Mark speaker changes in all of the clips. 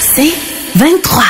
Speaker 1: C'est 23.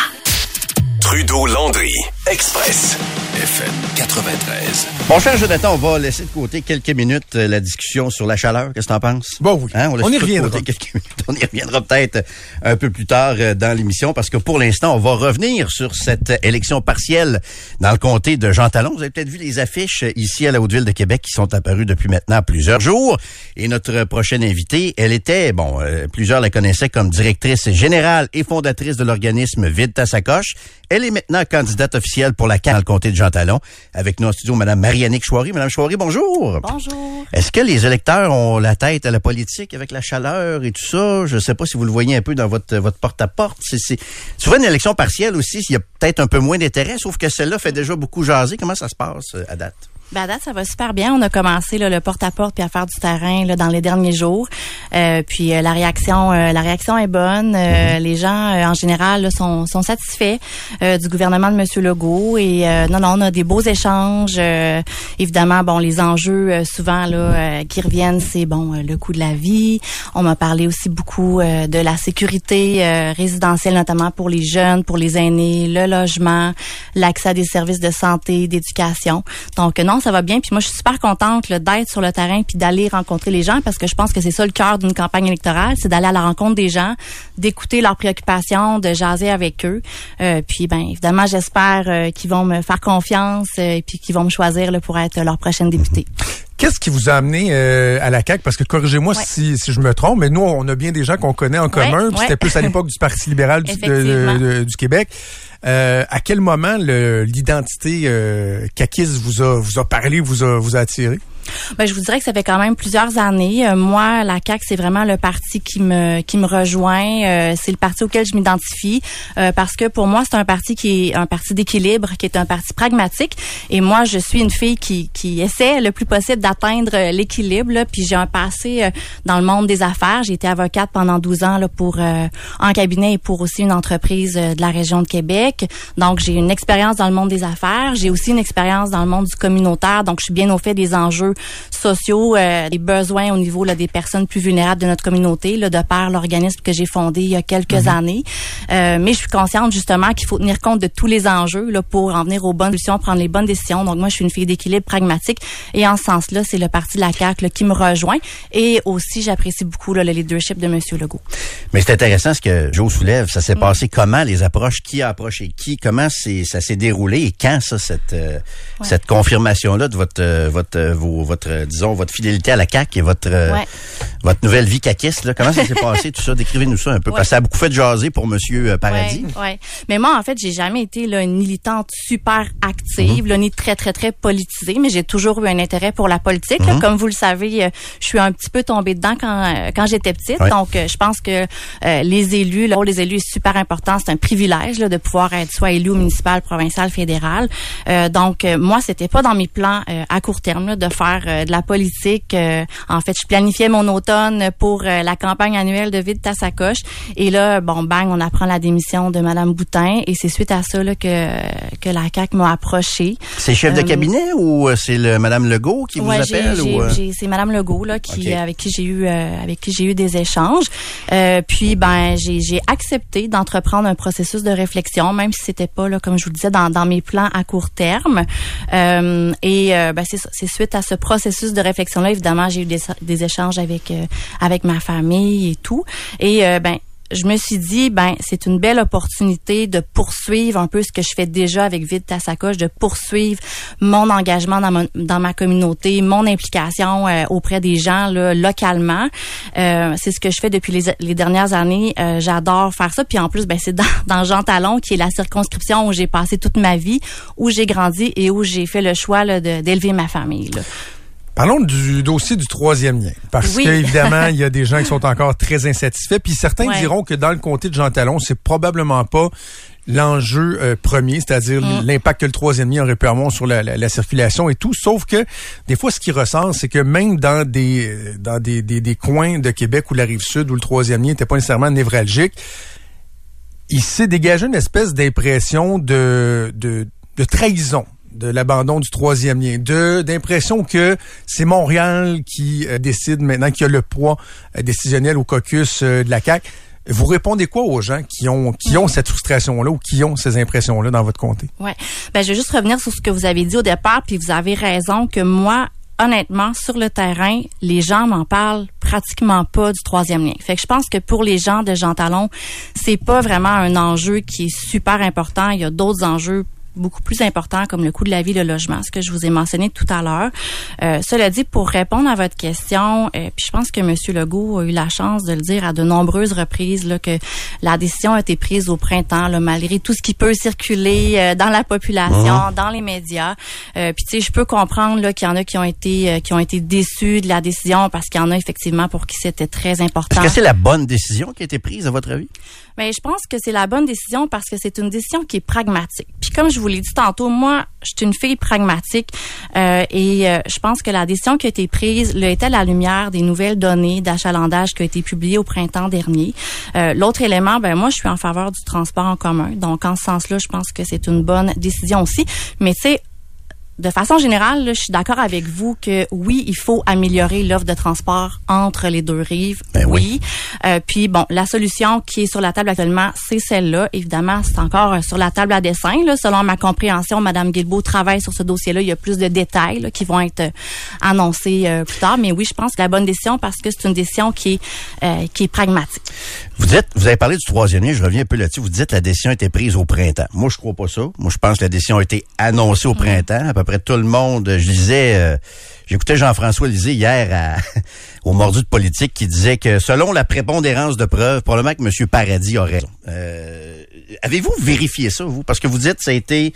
Speaker 2: Trudeau-Landry, Express, FM 93.
Speaker 3: Mon cher Jonathan, on va laisser de côté quelques minutes euh, la discussion sur la chaleur. Qu'est-ce que t'en penses?
Speaker 4: Bon, oui.
Speaker 3: Hein,
Speaker 4: On y reviendra.
Speaker 3: côté quelques minutes. On y reviendra peut-être euh, un peu plus tard euh, dans l'émission parce que pour l'instant, on va revenir sur cette élection partielle dans le comté de Jean Talon. Vous avez peut-être vu les affiches ici à la Haute-Ville de Québec qui sont apparues depuis maintenant plusieurs jours. Et notre prochaine invitée, elle était, bon, euh, plusieurs la connaissaient comme directrice générale et fondatrice de l'organisme Vide ta sacoche. Elle est maintenant candidate officielle pour la CAN dans le comté de Jean Talon. Avec nous en studio, Madame Marianique Chouari. Madame Chouari, bonjour.
Speaker 1: Bonjour.
Speaker 3: Est-ce que les électeurs ont la tête à la politique avec la chaleur et tout ça? Je ne sais pas si vous le voyez un peu dans votre, votre porte-à-porte. C'est, c'est... Souvent, une élection partielle aussi, il y a peut-être un peu moins d'intérêt, sauf que celle-là fait déjà beaucoup jaser. Comment ça se passe euh, à date?
Speaker 1: Ben, à date, ça va super bien. On a commencé là, le porte-à-porte puis à faire du terrain là, dans les derniers jours. Euh, puis euh, la réaction, euh, la réaction est bonne. Euh, Les gens, euh, en général, là, sont, sont satisfaits euh, du gouvernement de Monsieur Legault. Et euh, non, non, on a des beaux échanges. Euh, évidemment, bon, les enjeux euh, souvent là euh, qui reviennent, c'est bon euh, le coût de la vie. On m'a parlé aussi beaucoup euh, de la sécurité euh, résidentielle, notamment pour les jeunes, pour les aînés, le logement, l'accès à des services de santé, d'éducation. Donc non, ça va bien. Puis moi, je suis super contente d'être sur le terrain puis d'aller rencontrer les gens parce que je pense que c'est ça le cœur d'une campagne électorale, c'est d'aller à la rencontre des gens, d'écouter leurs préoccupations, de jaser avec eux. Euh, puis ben évidemment, j'espère euh, qu'ils vont me faire confiance euh, et puis qu'ils vont me choisir là, pour être leur prochaine députée.
Speaker 4: Qu'est-ce qui vous a amené euh, à la CAQ? Parce que corrigez-moi
Speaker 1: Ouais.
Speaker 4: si, si je me trompe, mais nous, on a bien des gens qu'on connaît en commun.
Speaker 1: ouais.
Speaker 4: C'était plus à l'époque du Parti libéral du, de- de- du Québec. Euh, à quel moment l'identité euh, caquiste vous a, vous a parlé, vous a, vous a attiré?
Speaker 1: Ben, je vous dirais que ça fait quand même plusieurs années. Euh, moi, la CAQ, c'est vraiment le parti qui me qui me rejoint. Euh, c'est le parti auquel je m'identifie euh, parce que pour moi, c'est un parti qui est un parti d'équilibre, qui est un parti pragmatique. Et moi, je suis une fille qui qui essaie le plus possible d'atteindre euh, l'équilibre. Puis j'ai un passé euh, dans le monde des affaires. J'ai été avocate pendant 12 ans là, pour en cabinet et pour aussi une entreprise de la région de Québec. Donc j'ai une expérience dans le monde des affaires. J'ai aussi une expérience dans le monde du communautaire. Donc je suis bien au fait des enjeux sociaux, euh, des besoins au niveau là, des personnes plus vulnérables de notre communauté, là, de par l'organisme que j'ai fondé il y a quelques années. Euh, mais je suis consciente justement qu'il faut tenir compte de tous les enjeux là, pour en venir aux bonnes solutions, prendre les bonnes décisions. Donc moi, je suis une fille d'équilibre pragmatique et en ce sens-là, c'est le parti de la CAQ là, qui me rejoint. Et aussi, j'apprécie beaucoup là, le leadership de Monsieur Legault.
Speaker 3: Mais c'est intéressant ce que Joe soulève. Ça s'est passé comment, les approches? Qui a approché qui? Comment c'est, ça s'est déroulé? Et quand ça, cette, euh, cette confirmation-là de votre, euh, votre, euh, vos- votre, euh, disons, votre fidélité à la CAQ et votre, euh,
Speaker 1: Ouais.
Speaker 3: votre nouvelle vie caquiste, là? Comment ça s'est passé, tout ça? Décrivez-nous ça un peu.
Speaker 1: Ouais.
Speaker 3: Parce que ça a beaucoup fait jaser pour Monsieur euh, Paradis.
Speaker 1: Ouais. Mais moi, en fait, j'ai jamais été là, une militante super active, là, ni très, très, très politisée, mais j'ai toujours eu un intérêt pour la politique. là. Comme vous le savez, je suis un petit peu tombée dedans quand, quand j'étais petite. Donc, je pense que euh, les élus, là, les élus est super important. C'est un privilège là, de pouvoir être soit élu au municipal, provincial, fédéral. Euh, donc, moi, c'était pas dans mes plans euh, à court terme là, de faire euh, de la politique. Euh, en fait, je planifiais mon automne pour euh, la campagne annuelle de Vide ta sacoche. Et là, bon, bang, on apprend la démission de Madame Boutin. Et c'est suite à ça là, que, que la CAQ m'a approché.
Speaker 3: C'est chef de cabinet ou c'est le Madame Legault qui
Speaker 1: Ouais,
Speaker 3: vous appelle? ou,
Speaker 1: c'est Madame Legault là qui avec qui j'ai eu euh, avec qui j'ai eu des échanges. Euh, puis ben j'ai j'ai accepté d'entreprendre un processus de réflexion, même si c'était pas là comme je vous le disais dans, dans mes plans à court terme. Euh, et euh, ben c'est suite à ce processus de réflexion là évidemment j'ai eu des, des échanges avec euh, avec ma famille et tout. Et euh, ben je me suis dit, ben c'est une belle opportunité de poursuivre un peu ce que je fais déjà avec Vide ta de poursuivre mon engagement dans, mon- dans ma communauté, mon implication euh, auprès des gens là, localement. Euh, c'est ce que je fais depuis les, les dernières années. Euh, J'adore faire ça. Puis en plus, ben c'est dans, dans Jean Talon, qui est la circonscription où j'ai passé toute ma vie, où j'ai grandi et où j'ai fait le choix d'élever ma famille. là.
Speaker 4: Parlons du dossier du troisième lien. Parce
Speaker 1: Oui.
Speaker 4: qu'évidemment, il y a des gens qui sont encore très insatisfaits. Puis certains
Speaker 1: Ouais.
Speaker 4: diront que dans le comté de Jean Talon, c'est probablement pas l'enjeu euh, premier, c'est-à-dire
Speaker 1: Mm.
Speaker 4: l'impact que le troisième lien aurait pu avoir sur la, la- la circulation et tout. Sauf que des fois, ce qui ressort, c'est que même dans des euh, dans des, des, des coins de Québec ou la rive sud où le troisième lien n'était pas nécessairement névralgique, il s'est dégagé une espèce d'impression de, de, de trahison de l'abandon du troisième lien, de d'impression que c'est Montréal qui euh, décide maintenant, qui a le poids euh, décisionnel au caucus euh, de la CAQ. Vous répondez quoi aux gens qui ont qui ont cette frustration-là ou qui ont ces impressions-là dans votre comté?
Speaker 1: Ouais. Ben, je vais juste revenir sur ce que vous avez dit au départ, puis vous avez raison que moi, honnêtement, sur le terrain, les gens m'en parlent pratiquement pas du troisième lien. Fait que je pense que pour les gens de Jean Talon, c'est pas vraiment un enjeu qui est super important. Il y a d'autres enjeux beaucoup plus importants comme le coût de la vie, le logement, ce que je vous ai mentionné tout à l'heure. Euh, cela dit, pour répondre à votre question, euh, puis je pense que M. Legault a eu la chance de le dire à de nombreuses reprises là, que la décision a été prise au printemps, là, malgré tout ce qui peut circuler euh, dans la population, dans les médias. Euh, puis tu sais, je peux comprendre là qu'il y en a qui ont été euh, qui ont été déçus de la décision parce qu'il y en a effectivement pour qui c'était très important.
Speaker 3: Est-ce que c'est la bonne décision qui a été prise, à votre avis?
Speaker 1: Mais je pense que c'est la bonne décision parce que c'est une décision qui est pragmatique. Puis comme je vous l'ai dit tantôt, moi, je suis une fille pragmatique euh, et euh, je pense que la décision qui a été prise le était à la lumière des nouvelles données d'achalandage qui ont été publiées au printemps dernier. Euh, L'autre élément, ben moi, je suis en faveur du transport en commun. Donc en ce sens-là, je pense que c'est une bonne décision aussi. Mais tu sais, de façon générale, là, je suis d'accord avec vous que oui, il faut améliorer l'offre de transport entre les deux rives.
Speaker 3: Ben oui.
Speaker 1: Euh, puis bon, la solution qui est sur la table actuellement, c'est celle-là. Évidemment, c'est encore euh, sur la table à dessin. Là. Selon ma compréhension, Madame Guilbeault travaille sur ce dossier-là. Il y a plus de détails là, qui vont être euh, annoncés euh, plus tard. Mais oui, je pense que c'est la bonne décision parce que c'est une décision qui est euh, qui est pragmatique.
Speaker 3: Vous dites, vous avez parlé du troisième lien, je reviens un peu là-dessus. Vous dites que la décision a été prise au printemps. Moi, je crois pas ça. Moi, je pense que la décision a été annoncée au printemps. À peu près tout le monde, je disais, euh, j'écoutais Jean-François Lisée hier à, au mordu de politique qui disait que selon la prépondérance de preuves, probablement que M. Paradis aurait raison. Euh, avez-vous vérifié ça, vous? Parce que vous dites que ça a été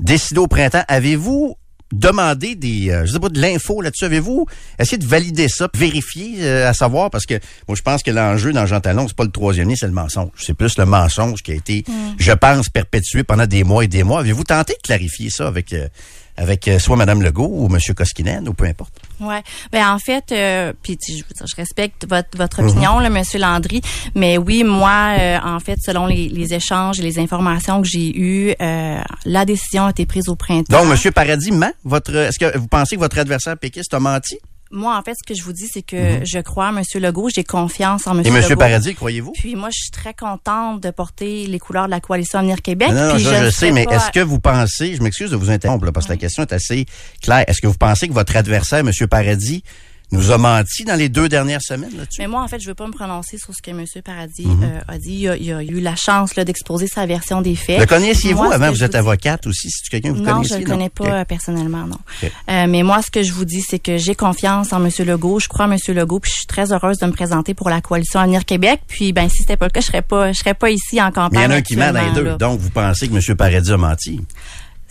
Speaker 3: décidé au printemps. Avez-vous demandé des, euh, je sais pas, de l'info là-dessus? Avez-vous essayé de valider ça, vérifier, euh, à savoir? Parce que moi, je pense que l'enjeu dans Jean Talon, c'est pas le troisième lien, c'est le mensonge. C'est plus le mensonge qui a été, je pense, perpétué pendant des mois et des mois. Avez-vous tenté de clarifier ça avec, euh, avec euh, soit Mme Legault ou M. Koskinen ou peu importe?
Speaker 1: Ouais. Ben en fait, euh, puis je, je respecte votre votre opinion, là, Monsieur Landry, mais oui, moi, euh, en fait, selon les, les échanges et les informations que j'ai eues, euh, la décision a été prise au printemps.
Speaker 3: Donc, M. Paradis ment? Votre, est-ce que vous pensez que votre adversaire péquiste a menti?
Speaker 1: Moi, en fait, ce que je vous dis, c'est que je crois à Monsieur Legault, j'ai confiance en
Speaker 3: Mhm. Et
Speaker 1: Monsieur
Speaker 3: M.
Speaker 1: Legault.
Speaker 3: Paradis, croyez-vous?
Speaker 1: Puis moi, je suis très contente de porter les couleurs de la coalition Avenir Québec.
Speaker 3: Non,
Speaker 1: puis
Speaker 3: je sais, mais est-ce que vous pensez, je m'excuse de vous interrompre, là, parce que la question est assez claire. Est-ce que vous pensez que votre adversaire, M. Paradis, nous a menti dans les deux dernières semaines là-dessus?
Speaker 1: Mais moi, en fait, je veux pas me prononcer sur ce que M. Paradis
Speaker 3: Mhm.
Speaker 1: euh, a dit. Il a, il a eu la chance d'exposer sa version des faits.
Speaker 3: Le connaissiez-vous avant? Vous êtes
Speaker 1: vous dis-
Speaker 3: avocate aussi, c'est quelqu'un que vous
Speaker 1: non,
Speaker 3: connaissiez?
Speaker 1: je le connais pas euh, personnellement, non. Euh, mais moi, ce que je vous dis, c'est que j'ai confiance en M. Legault. Je crois en M. Legault, puis je suis très heureuse de me présenter pour la coalition Avenir Québec. Puis, ben, si c'était pas le cas, je serais pas, je serais pas ici en
Speaker 3: Mais
Speaker 1: campagne.
Speaker 3: il y en a un qui ment dans les deux.
Speaker 1: là.
Speaker 3: Donc, vous pensez que M. Paradis a menti?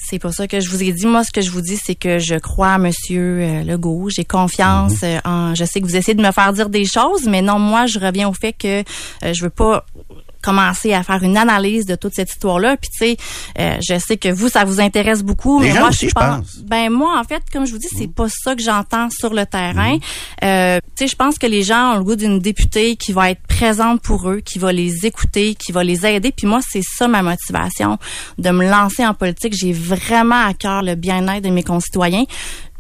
Speaker 1: C'est pour ça que je vous ai dit. Moi, ce que je vous dis, c'est que je crois à Monsieur euh, Legault. J'ai confiance
Speaker 3: Mhm.
Speaker 1: euh, en. Je sais que vous essayez de me faire dire des choses, mais non, moi, je reviens au fait que euh, je veux pas commencer à faire une analyse de toute cette histoire-là. Puis tu sais, euh, je sais que vous, ça vous intéresse beaucoup,
Speaker 3: Les
Speaker 1: mais moi,
Speaker 3: aussi, je pense.
Speaker 1: Ben moi, en fait, comme je vous dis, c'est pas ça que j'entends sur le terrain.
Speaker 3: Mhm.
Speaker 1: Euh, tu sais, je pense que les gens ont le goût d'une députée qui va être présente pour eux, qui va les écouter, qui va les aider. Puis moi, c'est ça ma motivation de me lancer en politique. J'ai vraiment à cœur le bien-être de mes concitoyens.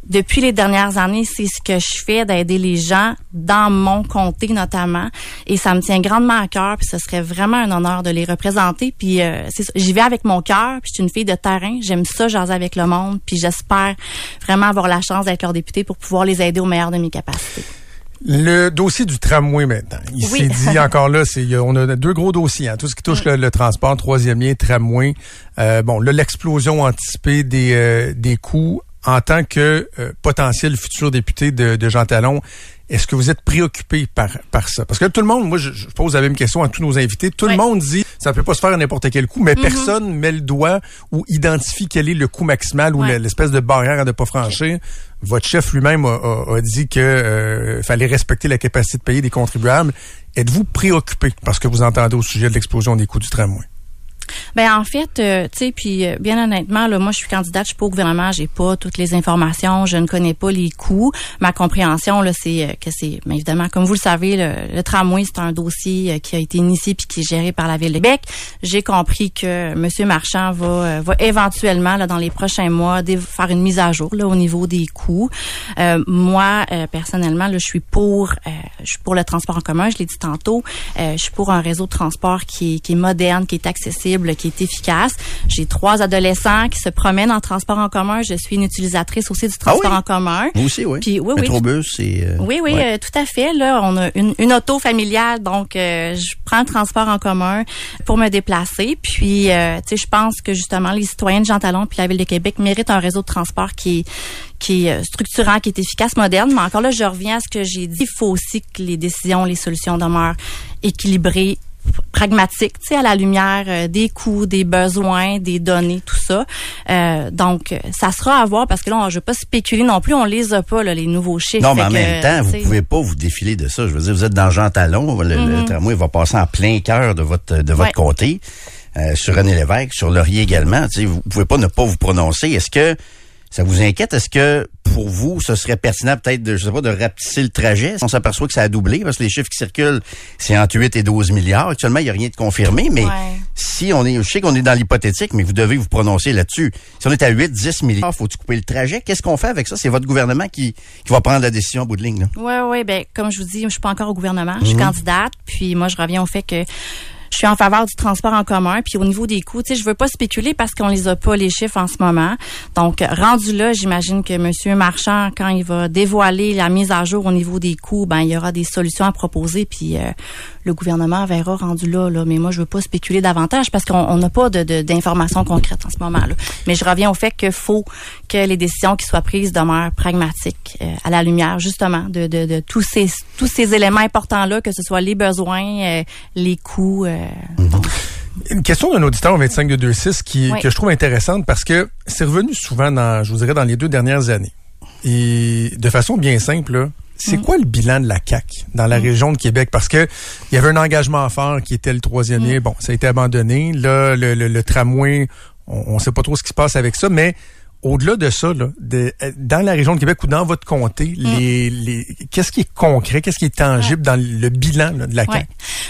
Speaker 1: Depuis les dernières années, c'est ce que je fais d'aider les gens dans mon comté notamment, et ça me tient grandement à cœur. Puis ce serait vraiment un honneur de les représenter. Puis euh, j'y vais avec mon cœur. Puis je suis une fille de terrain. J'aime ça jaser avec le monde. Puis j'espère vraiment avoir la chance d'être leur député pour pouvoir les aider au meilleur de mes capacités.
Speaker 4: Le dossier du tramway maintenant. Il
Speaker 1: Oui.
Speaker 4: s'est dit encore là, c'est on a deux gros dossiers. hein. tout ce qui touche le, le transport, troisième lien, tramway. Euh, bon, là, l'explosion anticipée des, euh, des coûts en tant que euh, potentiel futur député de, de Jean Talon. Est-ce que vous êtes préoccupé par, par ça? Parce que tout le monde, moi, je, pose la même question à tous nos invités. Tout le monde dit, ça ne peut pas se faire à n'importe quel coup, mais mm-hmm. personne met le doigt ou identifie quel est le coût maximal ou l'espèce de barrière à ne pas franchir. Votre chef lui-même a, dit que euh, fallait respecter la capacité de payer des contribuables. Êtes-vous préoccupé? Parce que vous entendez au sujet de l'explosion des coûts du tramway?
Speaker 1: Ben en fait, euh, tu sais, puis euh, bien honnêtement, là, moi je suis candidate, je suis pas au gouvernement, j'ai pas toutes les informations, je ne connais pas les coûts. Ma compréhension là, c'est euh, que c'est, mais évidemment, comme vous le savez, le, tramway c'est un dossier qui a été initié puis qui est géré par la ville de Québec. J'ai compris que Monsieur Marchand va, va éventuellement là dans les prochains mois faire une mise à jour là au niveau des coûts. moi personnellement, là, je suis pour, je suis pour le transport en commun. Je l'ai dit tantôt, je suis pour un réseau de transport qui qui est moderne, qui est accessible qui est efficace. J'ai trois adolescents qui se promènent en transport en commun. Je suis une utilisatrice aussi du transport
Speaker 3: ah
Speaker 1: en commun.
Speaker 3: Vous aussi, oui.
Speaker 1: Puis, oui,
Speaker 3: Métrobus, c'est...
Speaker 1: Euh, oui, oui, euh, tout à fait. Là, on a une, une auto familiale, donc euh, je prends le transport en commun pour me déplacer. Puis, tu sais, je pense que justement, les citoyens de Jean Talon puis la Ville de Québec méritent un réseau de transport qui qui est structurant, qui est efficace, moderne. Mais encore là, je reviens à ce que j'ai dit. Il faut aussi que les décisions, les solutions demeurent équilibrées pragmatique, tu sais, à la lumière euh, des coûts, des besoins, des données, tout ça. Euh, donc, ça sera à voir parce que là, je ne veux pas spéculer non plus, on les a pas, là, les nouveaux chiffres.
Speaker 3: Non, mais en même temps, vous pouvez pas vous défiler de ça. Je veux dire, vous êtes dans Jean Talon, le, mm-hmm. tramway va passer en plein cœur de votre de votre comté. Euh, sur René Lévesque, sur Laurier également. Tu sais, vous pouvez pas ne pas vous prononcer. Est-ce que ça vous inquiète? Est-ce que pour vous, ce serait pertinent peut-être de, je sais pas, de rapetisser le trajet? On s'aperçoit que ça a doublé? Parce que les chiffres qui circulent, c'est entre 8 et 12 milliards. Actuellement, il n'y a rien de confirmé, mais si on est, je sais qu'on est dans l'hypothétique, mais vous devez vous prononcer là-dessus. Si on est à 8, 10 milliards, faut-tu couper le trajet? Qu'est-ce qu'on fait avec ça? C'est votre gouvernement qui, qui va prendre la décision au bout de ligne.
Speaker 1: Oui, oui, ben, comme je vous dis, je suis pas encore au gouvernement. Je suis mhm. candidate. Puis moi, je reviens au fait que je suis en faveur du transport en commun. Puis au niveau des coûts, tu sais, je veux pas spéculer parce qu'on les a pas les chiffres en ce moment. Donc rendu là, j'imagine que Monsieur Marchand, quand il va dévoiler la mise à jour au niveau des coûts, ben il y aura des solutions à proposer. Puis euh, le gouvernement verra rendu là, là. Mais moi, je veux pas spéculer davantage parce qu'on n'a pas de, d'informations concrètes en ce moment. là. Mais je reviens au fait qu'il faut que les décisions qui soient prises demeurent pragmatiques euh, à la lumière justement de, de, de, tous ces tous ces éléments importants là, que ce soit les besoins, euh, les coûts.
Speaker 4: Mhm. Une question d'un auditeur au 25 de 26 qui, que je trouve intéressante parce que c'est revenu souvent dans, je vous dirais, dans les deux dernières années. Et de façon bien simple, c'est mhm. quoi le bilan de la CAC dans la mhm. région de Québec? Parce que il y avait un engagement fort qui était le troisième lien. Bon, ça a été abandonné. Là, le, le, tramway, on ne sait pas trop ce qui se passe avec ça, mais au-delà de ça, là, de, dans la région de Québec ou dans votre comté, mm. les, les qu'est-ce qui est concret, qu'est-ce qui est tangible dans le bilan de la CAQ?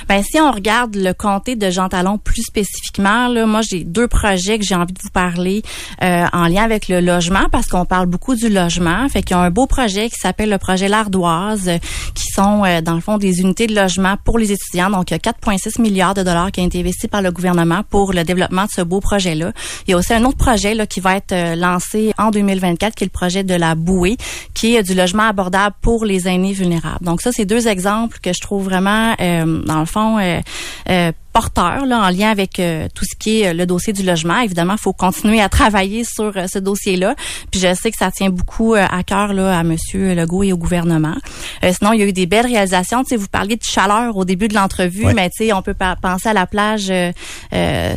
Speaker 1: Ben, si on regarde le comté de Jean Talon plus spécifiquement, là, moi j'ai deux projets que j'ai envie de vous parler euh, en lien avec le logement parce qu'on parle beaucoup du logement. Fait qu'il y a un beau projet qui s'appelle le projet L'Ardoise, qui sont euh, dans le fond des unités de logement pour les étudiants. Donc il y a 4,6 milliards de dollars qui ont été investis par le gouvernement pour le développement de ce beau projet-là. Il y a aussi un autre projet là, qui va être euh, lancé en 2024, qui est le projet de la bouée, qui est du logement abordable pour les aînés vulnérables. Donc ça, c'est deux exemples que je trouve vraiment, euh, dans le fond, euh, euh porteur là, en lien avec euh, tout ce qui est euh, le dossier du logement. Évidemment, il faut continuer à travailler sur euh, ce dossier-là. Puis je sais que ça tient beaucoup à cœur là, à Monsieur Legault et au gouvernement. sinon, il y a eu des belles réalisations. Tu sais, vous parliez de chaleur au début de l'entrevue, mais tu sais, on peut penser à la plage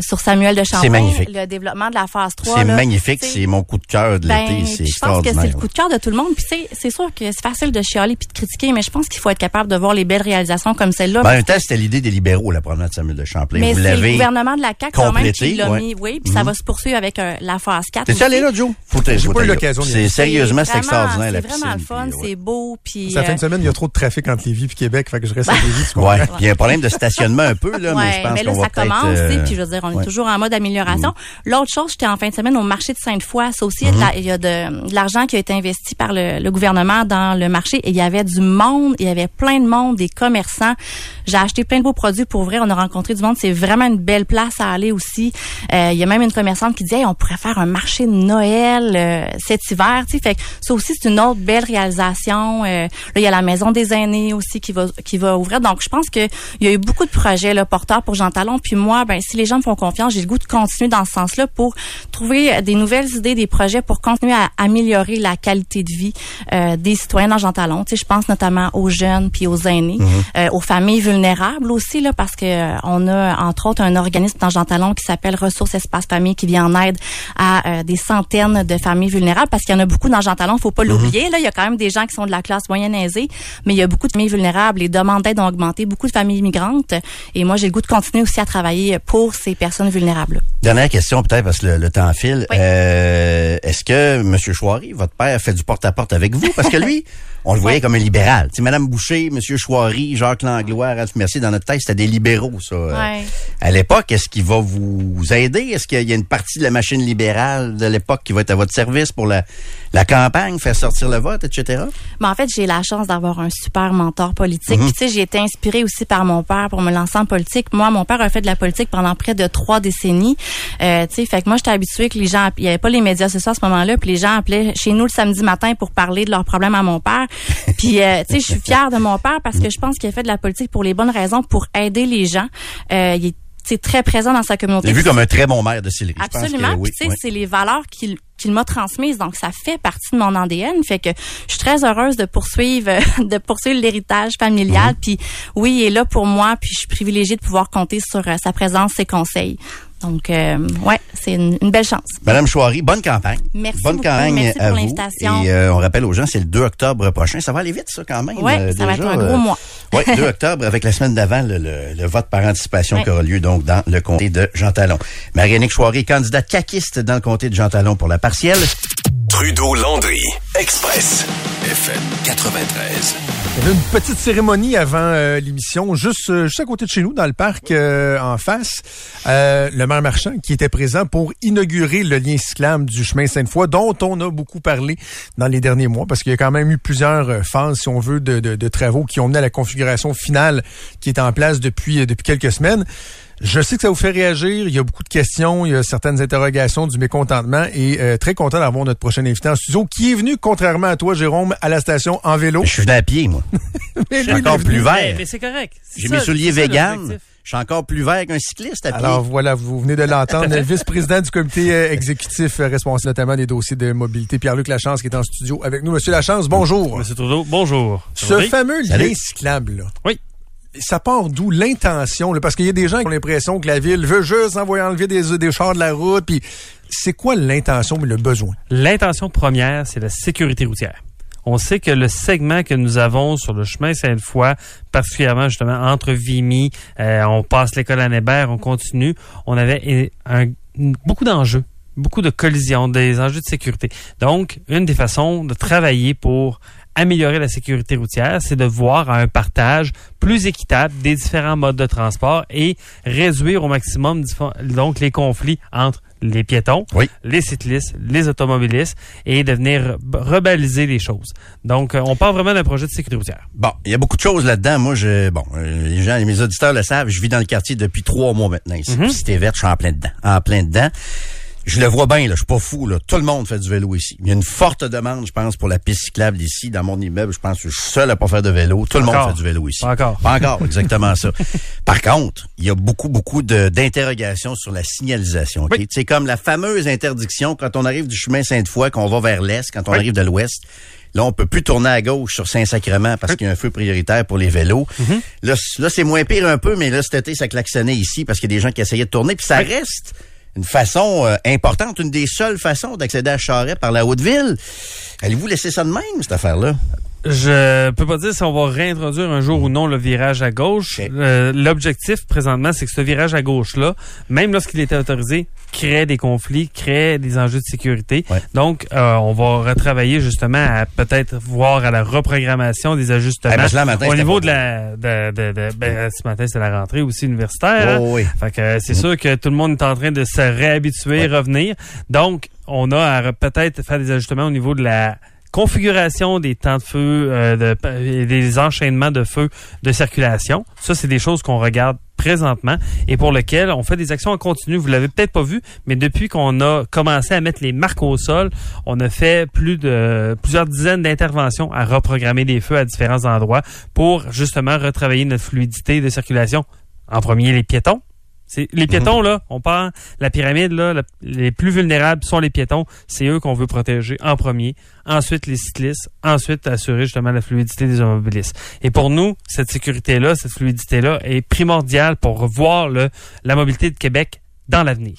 Speaker 1: sur Samuel de Champlain, le développement de la phase 3.
Speaker 3: C'est magnifique, c'est mon coup de cœur de l'été. Ben, c'est
Speaker 1: Je pense que c'est le coup de cœur de tout le monde. Puis c'est sûr que c'est facile de chialer puis de critiquer, mais je pense qu'il faut être capable de voir les belles réalisations comme celle-là.
Speaker 3: Ben, un test, c'était l'idée des libéraux, la promenade de Samuel de
Speaker 1: mais c'est le gouvernement de la CAQ quand même qui l'a mis, oui, puis ça mhm. va se poursuivre avec euh, la phase 4.
Speaker 3: T'es allé là, Joe?
Speaker 4: Faut J'ai pas eu l'occasion
Speaker 3: C'est sérieusement, c'est extraordinaire, la
Speaker 1: piscine. C'est vraiment le fun, c'est beau, puis...
Speaker 4: Ça fait une euh, semaine, il y a trop de trafic entre Lévis et Québec, fait que je reste à Lévis,
Speaker 3: Ouais, il y a un problème de stationnement un peu, là, mais je pense qu'on va
Speaker 1: ça commence, puis je veux dire, on est toujours en mode amélioration. Mhm. L'autre chose, j'étais en fin de semaine au marché de Sainte-Foy, ça aussi, il y a de l'argent qui a été investi par le gouvernement dans le marché, et il y avait du monde, il y avait plein de monde, des commerçants. J'ai acheté plein de beaux produits pour vrai, on a rencontré du monde, c'est vraiment une belle place à aller aussi. Euh, il y a même une commerçante qui dit on pourrait faire un marché de Noël euh, cet hiver. Tu sais, fait que ça aussi c'est une autre belle réalisation. Euh, là, il y a la maison des aînés aussi qui va qui va ouvrir. Donc, je pense que il y a eu beaucoup de projets là, porteurs pour Jean Talon. Puis moi, ben si les gens me font confiance, j'ai le goût de continuer dans ce sens-là pour trouver des nouvelles idées, des projets pour continuer à améliorer la qualité de vie euh, des citoyens dans Jean Talon. Tu sais, je pense notamment aux jeunes puis aux aînés, euh, aux familles vulnérables aussi là, parce que euh, on a entre autres un organisme dans Jean Talon qui s'appelle Ressources Espace Famille qui vient en aide à euh, des centaines de familles vulnérables parce qu'il y en a beaucoup dans Jean Talon. Faut pas l'oublier là. Il y a quand même des gens qui sont de la classe moyenne aisée, mais il y a beaucoup de familles vulnérables. Les demandes d'aide ont augmenté, beaucoup de familles immigrantes. Et moi, j'ai le goût de continuer aussi à travailler pour ces personnes vulnérables.
Speaker 3: Dernière question peut-être parce que le, le temps file.
Speaker 1: Oui.
Speaker 3: Euh, Est-ce que M. Chouari, votre père, fait du porte-à-porte avec vous? Parce que lui, on le voyait comme un libéral. Tu sais, Mme Boucher, M. Chouari, Jacques Langlois, Ralph Mercier, dans notre tête, c'était des libéraux, ça. Euh,
Speaker 1: Ouais.
Speaker 3: À l'époque, est-ce qu'il va vous aider? Est-ce qu'il y a une partie de la machine libérale de l'époque qui va être à votre service pour la, la campagne, faire sortir le vote, etc.?
Speaker 1: Mais en fait, j'ai la chance d'avoir un super mentor politique. Puis tu sais, j'ai été inspirée aussi par mon père pour me lancer en politique. Moi, mon père a fait de la politique pendant près de trois décennies. Euh, tu sais, fait que moi, j'étais habituée que les gens, il y avait pas les médias sociaux à ce moment-là, puis les gens appelaient chez nous le samedi matin pour parler de leurs problèmes à mon père. Puis euh, tu sais, je suis fière de mon père parce que je pense qu'il a fait de la politique pour les bonnes raisons, pour aider les gens. Euh, il est sais, très présent dans sa communauté.
Speaker 3: J'ai vu comme un très bon maire de Sillery.
Speaker 1: Absolument.
Speaker 3: oui,
Speaker 1: Puis, tu sais,
Speaker 3: oui.
Speaker 1: c'est les valeurs qu'il qu'il m'a transmises. Donc, ça fait partie de mon ADN. Fait que je suis très heureuse de poursuivre, de poursuivre l'héritage familial.
Speaker 3: Mm-hmm.
Speaker 1: Puis, oui, il est là pour moi. Puis, je suis privilégiée de pouvoir compter sur euh, sa présence, ses conseils. Donc, euh, ouais, c'est une, une belle chance.
Speaker 3: Madame Chouari, bonne campagne.
Speaker 1: Merci
Speaker 3: Bonne
Speaker 1: beaucoup.
Speaker 3: campagne
Speaker 1: Merci
Speaker 3: à
Speaker 1: pour
Speaker 3: vous.
Speaker 1: l'invitation.
Speaker 3: Et euh, on rappelle aux gens, c'est le 2 octobre prochain. Ça va aller vite, ça, quand même.
Speaker 1: Ouais,
Speaker 3: euh,
Speaker 1: ça va être un gros
Speaker 3: euh,
Speaker 1: mois.
Speaker 3: Oui, 2 octobre, avec la semaine d'avant, le, le- le vote par anticipation
Speaker 1: Ouais.
Speaker 3: qui aura lieu donc dans le comté de Jean Talon. Marianne Chouari, candidate caquiste dans le comté de Jean Talon pour la partielle.
Speaker 2: Trudeau-Landry, Express, FM 93.
Speaker 4: Il y avait une petite cérémonie avant euh, l'émission, juste, euh, juste à côté de chez nous, dans le parc euh, en face. Euh, le maire Marchand qui était présent pour inaugurer le lien cyclable du chemin Sainte-Foy, dont on a beaucoup parlé dans les derniers mois, parce qu'il y a quand même eu plusieurs phases, si on veut, de, de- de travaux qui ont mené à la configuration finale qui est en place depuis, depuis quelques semaines. Je sais que ça vous fait réagir. Il y a beaucoup de questions, il y a certaines interrogations, du mécontentement et euh, très content d'avoir notre prochain invité en studio qui est venu, contrairement à toi, Jérôme, à la station en vélo?
Speaker 3: Je suis venu à pied, moi.
Speaker 4: Mais
Speaker 3: Je suis
Speaker 4: lui, il est
Speaker 3: encore plus vert.
Speaker 5: mais c'est correct.
Speaker 3: J'ai mes souliers vegan. Je suis encore plus vert qu'un cycliste à pied.
Speaker 4: Alors voilà, vous venez de l'entendre, le vice-président du comité euh, exécutif euh, responsable notamment des dossiers de mobilité, Pierre-Luc Lachance, qui est en studio avec nous. Monsieur Lachance, bonjour.
Speaker 5: Monsieur Trudeau, bonjour.
Speaker 4: Ce fameux lien cyclable, là,
Speaker 5: Oui.
Speaker 4: Ça part d'où l'intention? Parce qu'il y a des gens qui ont l'impression que la ville veut juste envoyer enlever des, des chars de la route. Puis c'est quoi l'intention et le besoin?
Speaker 5: L'intention première, c'est la sécurité routière. On sait que le segment que nous avons sur le chemin Sainte-Foy, particulièrement justement entre Vimy, euh, on passe l'école à Hébert, on continue, on avait beaucoup d'enjeux, beaucoup de collisions, des enjeux de sécurité. Donc, une des façons de travailler pour améliorer la sécurité routière, c'est de voir un partage plus équitable des différents modes de transport et réduire au maximum donc les conflits entre les piétons,
Speaker 3: Oui.
Speaker 5: les cyclistes, les automobilistes et de venir re- rebaliser les choses. Donc, euh, on parle vraiment d'un projet de sécurité routière.
Speaker 3: Bon, il y a beaucoup de choses là-dedans. Moi, je, bon, euh, les gens, mes auditeurs le savent, je vis dans le quartier depuis trois mois maintenant ici.
Speaker 5: Mhm.
Speaker 3: Puis Cité verte, je suis en plein dedans. En plein dedans. Je le vois bien, là, je suis pas fou. Là. Tout le monde fait du vélo ici. Il y a une forte demande, je pense, pour la piste cyclable ici. Dans mon immeuble, je pense que je suis seul à pas faire de vélo. Tout le monde
Speaker 5: Encore.
Speaker 3: fait du vélo ici.
Speaker 5: Pas encore.
Speaker 3: Pas encore, exactement ça. Par contre, il y a beaucoup, beaucoup de- d'interrogations sur la signalisation.
Speaker 5: Oui.
Speaker 3: C'est comme la fameuse interdiction quand on arrive du chemin Sainte-Foy, qu'on va vers l'est, quand on
Speaker 5: Oui.
Speaker 3: arrive de l'ouest. Là, on peut plus tourner à gauche sur Saint-Sacrement parce qu'il y a un feu prioritaire pour les vélos.
Speaker 5: Mhm.
Speaker 3: Là c'est moins pire un peu, mais là, cet été, ça klaxonnait ici parce qu'il y a des gens qui essayaient de tourner. Puis ça reste une façon euh, importante, une des seules façons d'accéder à Charret par la Haute-Ville. Allez-vous laisser ça de même, cette affaire-là?
Speaker 5: Je peux pas dire si on va réintroduire un jour ou non le virage à gauche. Euh, L'objectif présentement, c'est que ce virage à gauche-là, même lorsqu'il était autorisé, crée des conflits, crée des enjeux de sécurité.
Speaker 3: Ouais.
Speaker 5: Donc, euh, on va retravailler justement à peut-être voir à la reprogrammation des ajustements
Speaker 3: ben, là, matin,
Speaker 5: au niveau de la... De, de, de- ben, ce matin, c'est la rentrée aussi universitaire. hein.
Speaker 3: Oh, oui.
Speaker 5: Fait que c'est sûr que tout le monde est en train de se réhabituer, revenir. Donc, on a à re- peut-être faire des ajustements au niveau de la configuration des temps de feu, euh, de, des enchaînements de feu de circulation. Ça, c'est des choses qu'on regarde présentement et pour lequel on fait des actions en continu. Vous l'avez peut-être pas vu, mais depuis qu'on a commencé à mettre les marques au sol, on a fait plus de plusieurs dizaines d'interventions à reprogrammer des feux à différents endroits pour justement retravailler notre fluidité de circulation. En premier, les piétons, c'est les piétons là, on parle la pyramide là, les plus vulnérables sont les piétons, c'est eux qu'on veut protéger en premier. Ensuite les cyclistes, ensuite assurer justement la fluidité des automobilistes. Et pour nous, cette sécurité là, cette fluidité là est primordiale pour voir le, la mobilité de Québec dans l'avenir.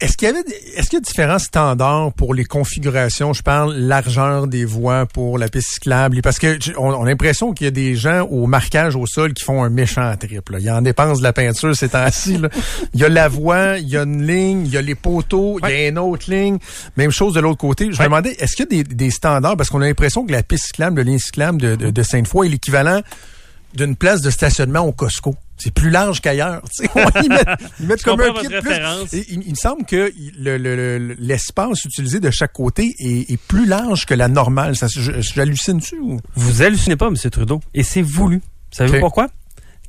Speaker 4: Est-ce qu'il y avait, est-ce qu'il y a différents standards pour les configurations? Je parle largeur des voies pour la piste cyclable. Parce que on, a l'impression qu'il y a des gens au marquage au sol qui font un méchant trip. Là. Il y en dépense de la peinture ces temps-ci. Il y a la voie, il y a une ligne, il y a les poteaux, il y a une autre ligne. Même chose de l'autre côté. Je me demandais, est-ce qu'il y a des, des standards? Parce qu'on a l'impression que la piste cyclable, le lien cyclable de, de, de Sainte-Foy est l'équivalent d'une place de stationnement au Costco. C'est plus large qu'ailleurs. Ils mettent, ils mettent comme un pied de plus. il, il, me semble que l'espace le, utilisé de chaque côté est, est, plus large que la normale. Ça, J'hallucine-tu? Ou?
Speaker 5: Vous hallucinez pas, M. Trudeau. Et c'est voulu. Savez-vous okay. pourquoi?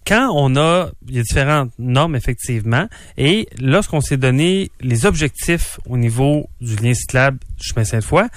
Speaker 5: Quand on a, il y a différentes normes effectivement, et lorsqu'on s'est donné les objectifs au niveau du lien cyclable du chemin Sainte-Foy,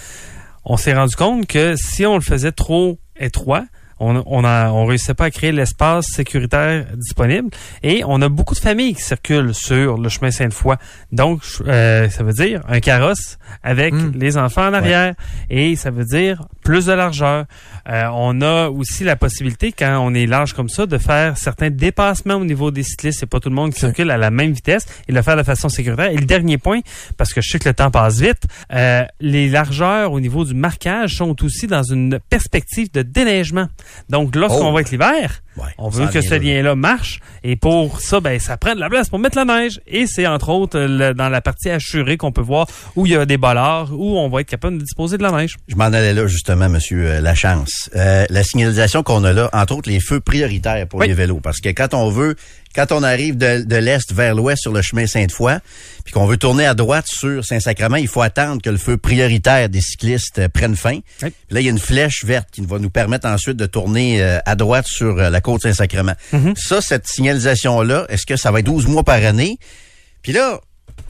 Speaker 5: on s'est rendu compte que si on le faisait trop étroit, on, on, a, on réussissait pas à créer l'espace sécuritaire disponible et on a beaucoup de familles qui circulent sur le chemin Sainte-Foy. Donc, euh, ça veut dire un carrosse avec mm. les enfants en arrière et ça veut dire plus de largeur. Euh, on a aussi la possibilité, quand on est large comme ça, de faire certains dépassements au niveau des cyclistes. C'est pas tout le monde qui circule à la même vitesse et le faire de façon sécuritaire. Et le dernier point, parce que je sais que le temps passe vite, euh, les largeurs au niveau du marquage sont aussi dans une perspective de déneigement. Donc, lorsqu'on oh. va être l'hiver, ouais, on veut que ce lien-là marche. Et pour ça, ben, ça prend de la place pour mettre la neige. Et c'est entre autres le, dans la partie assurée qu'on peut voir où il y a des bollards, où on va être capable de disposer de la neige.
Speaker 3: Je m'en allais là, justement, Monsieur euh, Lachance. Euh, la signalisation qu'on a là, entre autres les feux prioritaires pour oui. les vélos. Parce que quand on veut quand on arrive de, de l'est vers l'ouest sur le chemin Sainte-Foy, puis qu'on veut tourner à droite sur Saint-Sacrement, il faut attendre que le feu prioritaire des cyclistes euh, prenne fin. Oui. Là, il y a une flèche verte qui va nous permettre ensuite de tourner euh, à droite sur euh, la côte Saint-Sacrement. Mm -hmm. Ça, cette signalisation-là, est-ce que ça va être 12 mois par année? Puis là,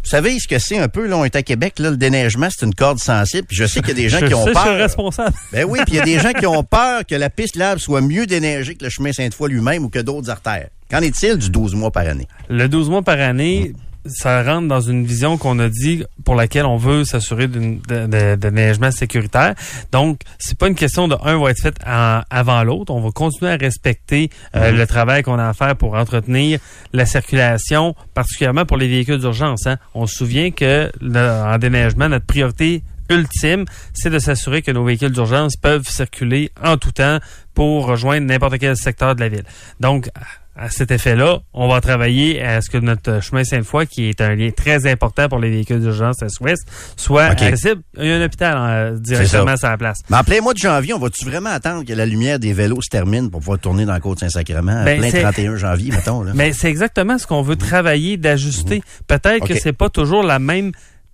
Speaker 3: vous savez ce que c'est un peu, là, on est à Québec, là, le déneigement, c'est une corde sensible. Puis je sais qu'il y a des gens
Speaker 5: je
Speaker 3: qui ont
Speaker 5: sais,
Speaker 3: peur.
Speaker 5: Je suis responsable.
Speaker 3: Ben oui, puis il y a des gens qui ont peur que la piste lave soit mieux déneigée que le chemin Sainte-Foy lui-même ou que d'autres artères. Qu'en est-il du 12 mois par année?
Speaker 5: Le 12 mois par année, ça rentre dans une vision qu'on a dit pour laquelle on veut s'assurer d'un neigement sécuritaire. Donc, c'est pas une question de un va être fait en, avant l'autre. On va continuer à respecter euh, mmh. le travail qu'on a à faire pour entretenir la circulation, particulièrement pour les véhicules d'urgence. Hein. On se souvient que le, en déneigement, notre priorité ultime, c'est de s'assurer que nos véhicules d'urgence peuvent circuler en tout temps pour rejoindre n'importe quel secteur de la ville. Donc, à cet effet-là, on va travailler à ce que notre chemin Sainte-Foy, qui est un lien très important pour les véhicules d'urgence est-ouest, soit okay. accessible. Il y a un hôpital euh, directement à la place.
Speaker 3: Mais en plein mois de janvier, on va-tu vraiment attendre que la lumière des vélos se termine pour pouvoir tourner dans la côte Saint-Sacrement ben, plein 31 janvier, mettons? Là?
Speaker 5: Mais c'est exactement ce qu'on veut travailler, d'ajuster. Mmh. Peut-être okay. que c'est pas toujours la même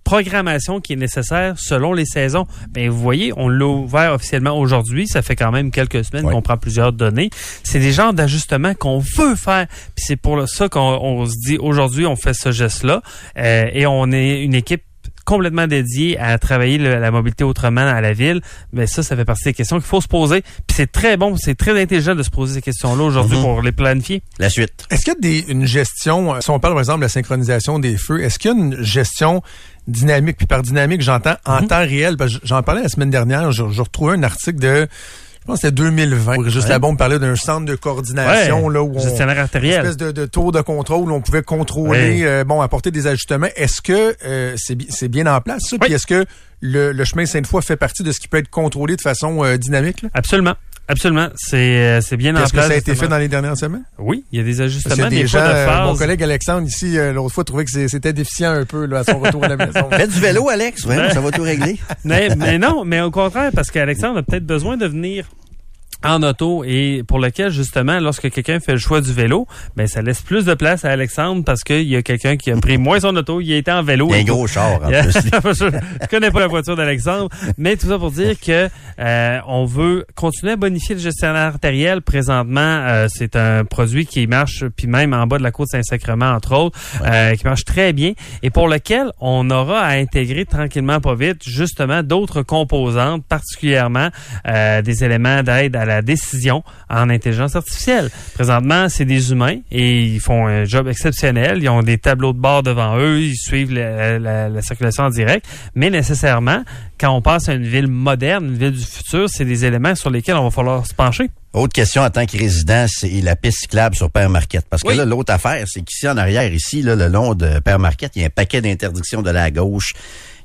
Speaker 5: programmation qui est nécessaire selon les saisons. Ben vous voyez, on l'a ouvert officiellement aujourd'hui. Ça fait quand même quelques semaines oui. qu'on prend plusieurs données. C'est des genres d'ajustements qu'on veut faire. Puis c'est pour ça qu'on se dit aujourd'hui, on fait ce geste-là euh, et on est une équipe complètement dédié à travailler le, la mobilité autrement à la ville, mais ça, ça fait partie des questions qu'il faut se poser. Puis c'est très bon, c'est très intelligent de se poser ces questions-là aujourd'hui mm -hmm. pour les planifier.
Speaker 3: La suite.
Speaker 4: Est-ce qu'il y a des, une gestion, si on parle par exemple de la synchronisation des feux, est-ce qu'il y a une gestion dynamique, puis par dynamique, j'entends en mm -hmm. temps réel, j'en parlais la semaine dernière, je, je retrouvais un article de je pense que c'était 2020. Juste ouais. là-bas, on parlait d'un centre de coordination
Speaker 5: ouais.
Speaker 4: là où on,
Speaker 5: artériel.
Speaker 4: Une espèce de, de, tour de contrôle où on pouvait contrôler, ouais. euh, bon, apporter des ajustements. Est-ce que euh, c'est bien en place ça? Puis est-ce que le, le chemin Sainte-Foy fait partie de ce qui peut être contrôlé de façon euh, dynamique? Là?
Speaker 5: Absolument. Absolument, c'est c'est bien en
Speaker 4: place.
Speaker 5: Est-ce que
Speaker 4: ça a été fait dans les dernières semaines?
Speaker 5: Oui, il y a des ajustements.
Speaker 4: Il y a des, des gens, de mon collègue Alexandre ici l'autre fois trouvait que c'était déficient un peu là, à son retour à la maison.
Speaker 3: Faites du vélo, Alex, ouais, ça va tout régler.
Speaker 5: mais, mais non, mais au contraire, parce qu'Alexandre a peut-être besoin de venir en auto et pour lequel justement lorsque quelqu'un fait le choix du vélo, ben ça laisse plus de place à Alexandre parce qu'il y a quelqu'un qui a pris moins son auto, il été en vélo.
Speaker 3: Il y a un gros char en plus.
Speaker 5: je connais pas la voiture d'Alexandre, mais tout ça pour dire que euh, on veut continuer à bonifier le gestionnaire artériel. Présentement, euh, c'est un produit qui marche puis même en bas de la côte Saint-Sacrement entre autres, euh, qui marche très bien et pour lequel on aura à intégrer tranquillement pas vite justement d'autres composantes, particulièrement des éléments d'aide à la décision en intelligence artificielle. Présentement, c'est des humains et ils font un job exceptionnel. Ils ont des tableaux de bord devant eux, ils suivent la, circulation en direct, mais nécessairement, quand on passe à une ville moderne, une ville du futur, c'est des éléments sur lesquels on va falloir se pencher.
Speaker 3: Autre question en tant que résident, c'est la piste cyclable sur Père Marquette. Parce que là, l'autre affaire, c'est qu'ici en arrière, ici, là, le long de Père Marquette, il y a un paquet d'interdictions de la gauche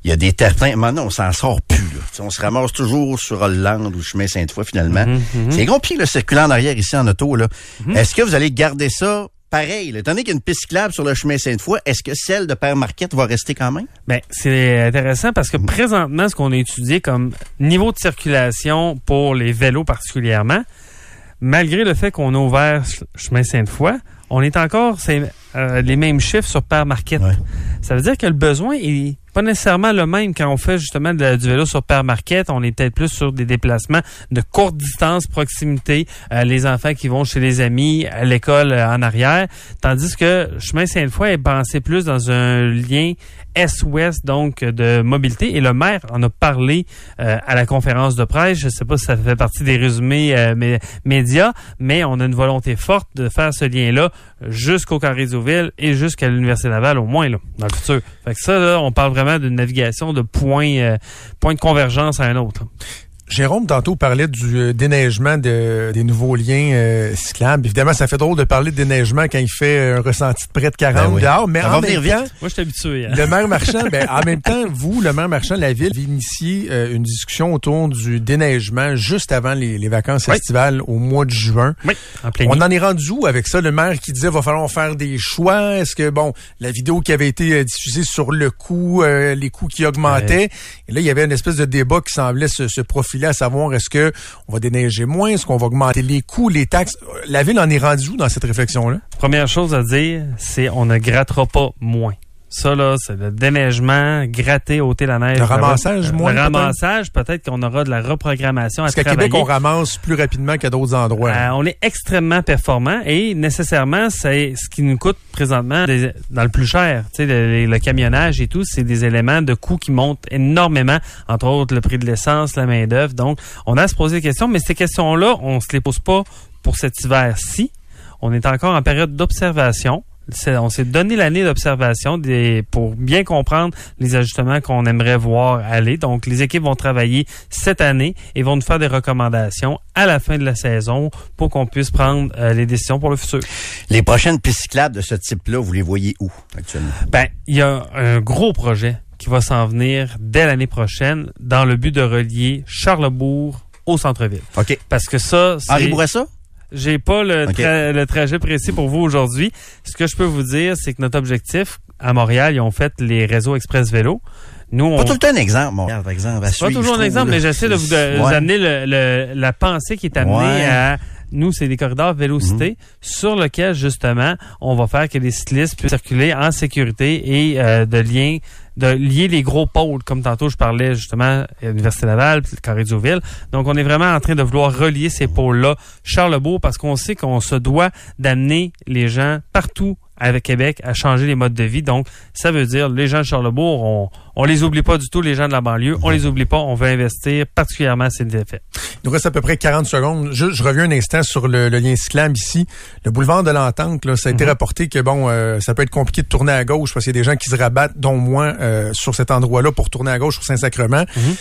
Speaker 3: il y a des terrains. Maintenant, on s'en sort plus. On se ramasse toujours sur Hollande ou chemin Sainte-Foy, finalement. Mhm, mhm. C'est compliqué, le circuler en arrière ici en auto. là. Mhm. Est-ce que vous allez garder ça pareil? Là? Étant donné qu'il y a une piste cyclable sur le chemin Sainte-Foy, est-ce que celle de Père Marquette va rester quand même?
Speaker 5: Ben, c'est intéressant parce que présentement, ce qu'on a étudié comme niveau de circulation pour les vélos particulièrement, malgré le fait qu'on a ouvert chemin Sainte-Foy, on est encore euh, les mêmes chiffres sur Père Marquette. Ça veut dire que le besoin est pas nécessairement le même quand on fait justement du vélo sur Père Marquette. On est peut-être plus sur des déplacements de courte distance, proximité, euh, les enfants qui vont chez les amis, à l'école euh, en arrière. Tandis que Chemin Sainte-Foy est pensé plus dans un lien est-ouest, donc de mobilité. Et le maire en a parlé euh, à la conférence de presse. Je ne sais pas si ça fait partie des résumés médias, mais on a une volonté forte de faire ce lien-là jusqu'au Carré et jusqu'à l'Université Laval, au moins, là, dans le futur. Fait que ça, là, on parle vraiment d'une navigation de point, euh, point de convergence à un autre.
Speaker 4: Jérôme, tantôt, parlait du euh, déneigement de, des nouveaux liens euh, cyclables. Évidemment, ça fait drôle de parler de déneigement quand il fait un ressenti de près de 40 ben mais en même temps,
Speaker 5: Moi, je suis habitué.
Speaker 4: Hein. Le maire marchand, ben, en même temps, vous, le maire marchand de la ville, avez initié euh, une discussion autour du déneigement juste avant les, les vacances estivales au mois de juin.
Speaker 5: Oui,
Speaker 4: en plein On en est rendu où avec ça? Le maire qui disait va falloir faire des choix. Est-ce que, bon, la vidéo qui avait été diffusée sur le coût, les coûts qui augmentaient, et là, il y avait une espèce de débat qui semblait se, se profiler à savoir est-ce que on va déneiger moins, est-ce qu'on va augmenter les coûts, les taxes? La ville en est rendue où dans cette réflexion-là?
Speaker 5: Première chose à dire, c'est on ne grattera pas moins. Ça, là, c'est le déneigement, gratter, ôter la neige.
Speaker 4: Le ramassage, moins.
Speaker 5: Le ramassage, peut-être qu'on aura de la reprogrammation à
Speaker 4: Parce qu'à Québec, on ramasse plus rapidement qu'à d'autres endroits.
Speaker 5: Euh, on est extrêmement performant et nécessairement, c'est ce qui nous coûte présentement dans le plus cher. Tu sais, le, camionnage et tout, c'est des éléments de coûts qui montent énormément. Entre autres, le prix de l'essence, la main-d'œuvre. Donc, on a à se poser des questions, mais ces questions-là, on se les pose pas pour cet hiver-ci. On est encore en période d'observation on s'est donné l'année d'observation pour bien comprendre les ajustements qu'on aimerait voir aller. Donc, les équipes vont travailler cette année et vont nous faire des recommandations à la fin de la saison pour qu'on puisse prendre euh, les décisions pour le futur.
Speaker 3: Les prochaines pistes cyclables de ce type-là, vous les voyez où actuellement?
Speaker 5: Ben, il y a un gros projet qui va s'en venir dès l'année prochaine dans le but de relier Charlebourg au centre-ville.
Speaker 3: OK.
Speaker 5: Parce que ça, c'est...
Speaker 3: Henri Bourassa?
Speaker 5: J'ai pas le, le, trajet précis pour vous aujourd'hui. Ce que je peux vous dire, c'est que notre objectif à Montréal, ils ont fait les réseaux express vélo.
Speaker 3: Nous, on... Pas tout le temps un exemple, Montréal, par exemple.
Speaker 5: pas toujours un exemple, mais j'essaie de vous, amener le, la pensée qui est amenée à nous, c'est des corridors vélocité mhm. sur lesquels, justement, on va faire que les cyclistes puissent circuler en sécurité et euh, de lien de lier les gros pôles, comme tantôt je parlais justement à l'Université Laval, puis le Carré Donc, on est vraiment en train de vouloir relier ces pôles-là. Charlebourg, parce qu'on sait qu'on se doit d'amener les gens partout avec Québec à changer les modes de vie. Donc, ça veut dire les gens de Charlebourg, on, on les oublie pas du tout, les gens de la banlieue, on les oublie pas, on veut investir particulièrement ces effets.
Speaker 4: Il nous reste à peu près 40 secondes. Je, je reviens un instant sur le, lien cyclable ici. Le boulevard de l'Entente, là, ça a été mhm. rapporté que bon, euh, ça peut être compliqué de tourner à gauche parce qu'il y a des gens qui se rabattent, dont moi, euh, sur cet endroit-là pour tourner à gauche sur Saint-Sacrement. Mhm.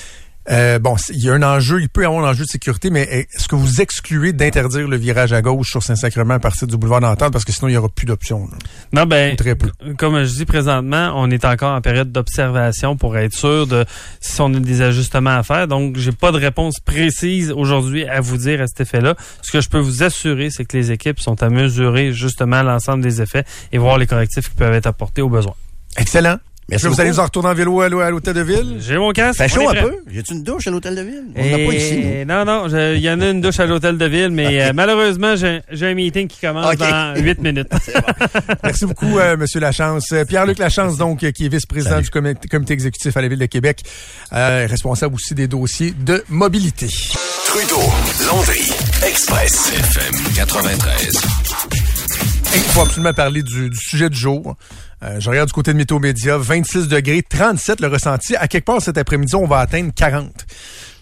Speaker 4: Euh, bon, il y a un enjeu, il peut y avoir un enjeu de sécurité, mais est-ce que vous excluez d'interdire le virage à gauche sur Saint-Sacrement à partir du boulevard d'Entente parce que sinon il n'y aura plus d'options?
Speaker 5: Non, ben, très peu. Comme je dis présentement, on est encore en période d'observation pour être sûr de si on a des ajustements à faire. Donc, j'ai pas de réponse précise aujourd'hui à vous dire à cet effet-là. Ce que je peux vous assurer, c'est que les équipes sont à mesurer justement l'ensemble des effets et voir les correctifs qui peuvent être apportés au besoin.
Speaker 4: Excellent.
Speaker 3: Merci
Speaker 4: Est-ce que vous allez
Speaker 3: beaucoup.
Speaker 4: en retourner en vélo à l'hô- à l'hôtel de ville?
Speaker 5: J'ai mon casque.
Speaker 3: Fait chaud un peu? J'ai une douche à l'hôtel de ville? On n'a
Speaker 5: Et-
Speaker 3: pas ici. nous.
Speaker 5: Non, non, il y en a une douche à l'hôtel de ville, mais euh, malheureusement, j'ai un meeting qui commence dans 8 minutes.
Speaker 4: Merci beaucoup, euh, Monsieur Lachance. Euh, Pierre-Luc Lachance, donc, euh, qui est vice-président du comité, comité exécutif à la Ville de Québec, euh, responsable aussi des dossiers de mobilité.
Speaker 2: Trudeau, Landry, Express, FM 93.
Speaker 4: Il faut absolument parler du, du sujet du jour. Euh, je regarde du côté de Météo Média, 26 degrés, 37 le ressenti. À quelque part cet après-midi, on va atteindre 40.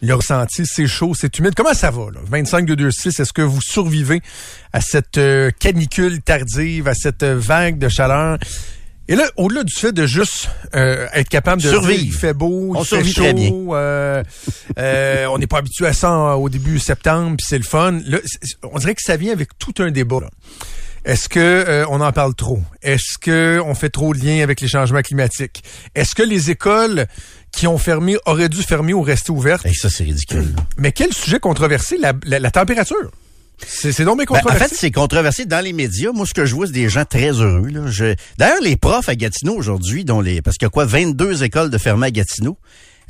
Speaker 4: Le ressenti, c'est chaud, c'est humide. Comment ça va, là? 25 de 6 est-ce que vous survivez à cette euh, canicule tardive, à cette euh, vague de chaleur? Et là, au-delà du fait de juste euh, être capable de
Speaker 3: Survivre.
Speaker 4: dire il fait beau,
Speaker 3: On
Speaker 4: il fait chaud,
Speaker 3: très bien.
Speaker 4: euh, euh, on n'est pas habitué à ça au début septembre, puis c'est le fun. Là, on dirait que ça vient avec tout un débat. là. Est-ce que euh, on en parle trop? Est-ce que on fait trop de liens avec les changements climatiques? Est-ce que les écoles qui ont fermé auraient dû fermer ou rester ouvertes?
Speaker 3: Hey, ça, c'est ridicule.
Speaker 4: Mais quel sujet controversé? La, la, la température C'est donc bien
Speaker 3: Ben, en
Speaker 4: controversé.
Speaker 3: fait, c'est controversé dans les médias. Moi, ce que je vois, c'est des gens très heureux. Je... D'ailleurs, les profs à Gatineau aujourd'hui, dont les... parce qu'il y a quoi, 22 écoles de fermées à Gatineau,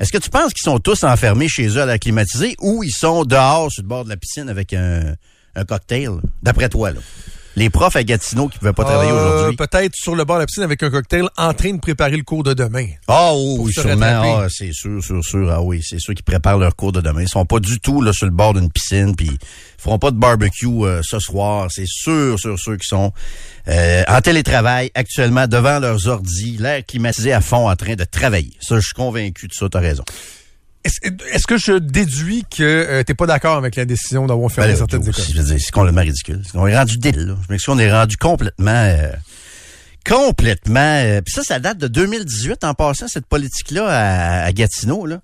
Speaker 3: est-ce que tu penses qu'ils sont tous enfermés chez eux à la climatisée ou ils sont dehors sur le bord de la piscine avec un, un cocktail, d'après toi? Là? Les profs à Gatineau qui ne pouvaient pas travailler
Speaker 4: Euh,
Speaker 3: aujourd'hui.
Speaker 4: Peut-être sur le bord de la piscine avec un cocktail en train de préparer le cours de demain.
Speaker 3: Ah oui, sûrement. Ah, c'est sûr, sûr, sûr. Ah oui, c'est sûr qu'ils préparent leur cours de demain. Ils sont pas du tout là sur le bord d'une piscine, puis ils feront pas de barbecue euh, ce soir. C'est sûr, sûr, sûr qu'ils sont euh, en télétravail actuellement devant leurs ordis, l'air climatisé à fond, en train de travailler. Ça, je suis convaincu de ça. T'as raison.
Speaker 4: Est-ce que je déduis que euh, t'es pas d'accord avec la décision d'avoir fermé
Speaker 3: Ben
Speaker 4: certaines
Speaker 3: je
Speaker 4: écoles?
Speaker 3: veux dire, c'est complètement ridicule. On est rendu débile. Là. Je m'excuse, on est rendu complètement, euh, complètement. euh, Puis ça, ça date de 2018 en passant cette politique-là à, à Gatineau. Là.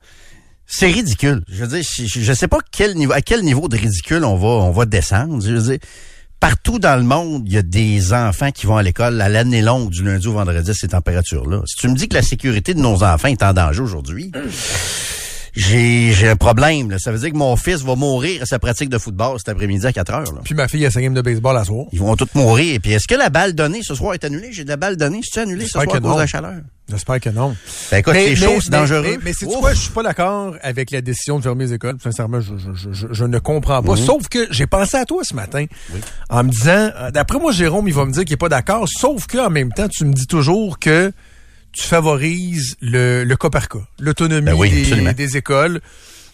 Speaker 3: C'est ridicule. Je veux dire, je, je- je sais pas quel niveau, à quel niveau de ridicule on va, on va descendre. Je veux dire, partout dans le monde, il y a des enfants qui vont à l'école à l'année longue du lundi au vendredi à ces températures-là. Si tu me dis que la sécurité de nos enfants est en danger aujourd'hui, j'ai j'ai un problème. Là. Ça veut dire que mon fils va mourir à sa pratique de football cet après-midi à 4 heures. Là.
Speaker 4: Puis ma fille a sa game de baseball à soir.
Speaker 3: Ils vont tous mourir. Et puis, est-ce que la balle donnée ce soir est annulée? J'ai de la balle donnée. C'est annulée ce soir à cause de la chaleur?
Speaker 4: J'espère que non.
Speaker 3: Ben, écoute, c'est chaud, c'est dangereux.
Speaker 4: Mais, mais c'est quoi, je suis pas d'accord avec la décision de fermer les écoles. Sincèrement, je, je, je, ne comprends pas. Sauf que j'ai pensé à toi ce matin en me disant, euh, d'après moi, Jérôme, il va me dire qu'il est pas d'accord. Sauf que en même temps, tu me dis toujours que tu favorises le, le cas par cas, l'autonomie
Speaker 3: Ben oui,
Speaker 4: des, écoles.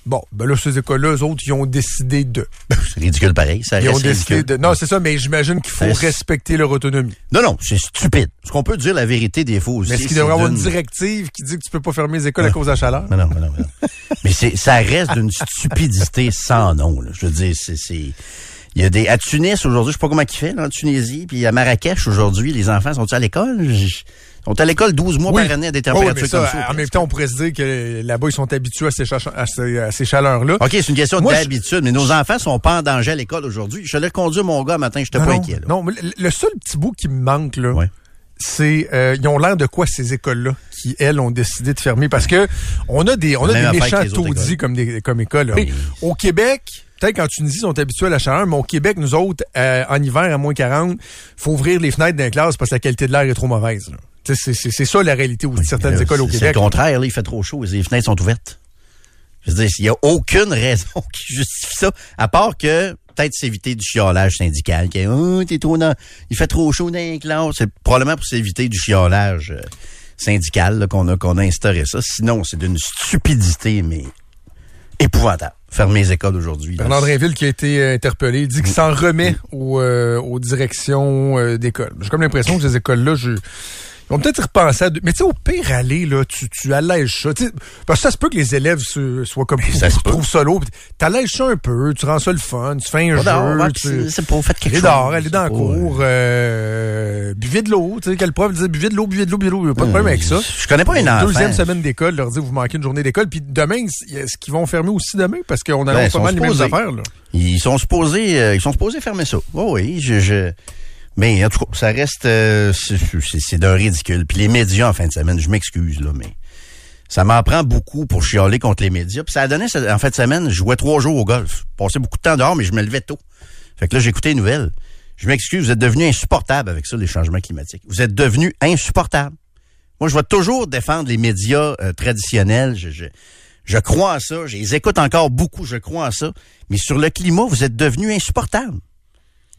Speaker 4: Bon, ben là, ces écoles-là, eux autres, ils ont décidé de.
Speaker 3: C'est ridicule pareil. Ça
Speaker 4: Ils ont décidé
Speaker 3: ridicule.
Speaker 4: de. Non, c'est ça, mais j'imagine qu'il faut respecter leur autonomie.
Speaker 3: Non, non, c'est stupide. Est-ce qu'on peut dire la vérité des aussi?
Speaker 4: Mais est-ce qu'il devrait avoir une directive qui dit que tu peux pas fermer les écoles à cause de la chaleur?
Speaker 3: Mais non, mais non, mais non. mais c'est, ça reste d'une stupidité sans nom. Là. Je veux dire, c'est, c'est, il y a des à Tunis aujourd'hui, je sais pas comment il fait là, en Tunisie, puis à Marrakech aujourd'hui, les enfants sont à l'école? Ils sont à l'école 12 mois
Speaker 4: Oui.
Speaker 3: par année à des
Speaker 4: Oh, oui,
Speaker 3: températures
Speaker 4: ça,
Speaker 3: comme ça.
Speaker 4: en même temps, on pourrait se dire que là-bas, ils sont habitués à ces, cha- à ces, à ces chaleurs-là.
Speaker 3: OK, c'est une question
Speaker 4: je-
Speaker 3: d'habitude, mais nos enfants sont pas en danger à l'école aujourd'hui. Je l'ai conduit mon gars matin, j'étais
Speaker 4: non,
Speaker 3: pas
Speaker 4: non,
Speaker 3: inquiet. Là.
Speaker 4: non, mais le, seul petit bout qui me manque, là,
Speaker 3: Ouais.
Speaker 4: c'est euh, ils ont l'air de quoi ces écoles-là qui elles ont décidé de fermer? Parce que on a des on a des méchants taudis comme des comme écoles.
Speaker 3: Oui.
Speaker 4: Au Québec, peut-être qu'en Tunisie ils sont habitués à la chaleur, mais au Québec nous autres euh, en hiver à moins 40, faut ouvrir les fenêtres d'un classe parce que la qualité de l'air est trop mauvaise. là. C'est ça la réalité de certaines
Speaker 3: Là,
Speaker 4: écoles au
Speaker 3: c'est- C'est
Speaker 4: Québec.
Speaker 3: le contraire, là, il fait trop chaud, les fenêtres sont ouvertes. Je veux dire, il n'y a aucune raison qui justifie ça, à part que peut-être s'éviter du chiolage syndical. Oh, t'es trop dans, il fait trop chaud dans les classes. C'est probablement pour s'éviter du chiolage euh, syndical qu'on a, qu'on a instauré ça. Sinon, c'est d'une stupidité, mais épouvantable. Fermer les écoles aujourd'hui.
Speaker 4: Bernard Drinville qui a été euh, interpellé, dit qu'il s'en remet aux, euh, aux directions euh, d'école. J'ai comme l'impression que ces écoles-là, je... Vont peut-être y repenser à... deux- Mais tu sais, au pire aller, là, tu, tu allèges ça. Parce que ça se peut que les élèves se- soient comme...
Speaker 3: Ça se peut.
Speaker 4: trouvent ça lourd. T'allèges ça un peu, tu rends ça le fun, tu fais un jeu. tu...
Speaker 3: c'est- pas fait quelque chose.
Speaker 4: dehors, dans le
Speaker 3: pas,
Speaker 4: cours, euh, buvez de l'eau. Tu sais, quel prof disait buvez de l'eau, buvez de l'eau, buvez de l'eau. Il n'y a pas de problème avec ça.
Speaker 3: Je connais pas un enfant.
Speaker 4: Deuxième semaine d'école, leur dire vous manquez une journée d'école. Puis demain, est-ce qu'ils vont fermer aussi demain? Parce qu'on a
Speaker 3: Ben,
Speaker 4: pas mal les mêmes affaires. Là.
Speaker 3: Ils sont supposés, euh, ils sont supposés fermer ça. Oh oui, je, je... Mais en tout cas, ça reste, euh, c'est- d'un ridicule. Puis les médias en fin de semaine, je m'excuse là, mais ça m'en prend beaucoup pour chialer contre les médias. Puis ça a donné, en fin de semaine, je jouais trois jours au golf. Passais beaucoup de temps dehors, mais je me levais tôt. Fait que là, j'écoutais les nouvelles. Je m'excuse, vous êtes devenu insupportable avec ça, les changements climatiques. Vous êtes devenu insupportable. Moi, je vais toujours défendre les médias euh, traditionnels. Je, crois à ça. Je les écoute encore beaucoup. Je crois à ça. Mais sur le climat, vous êtes devenu insupportable.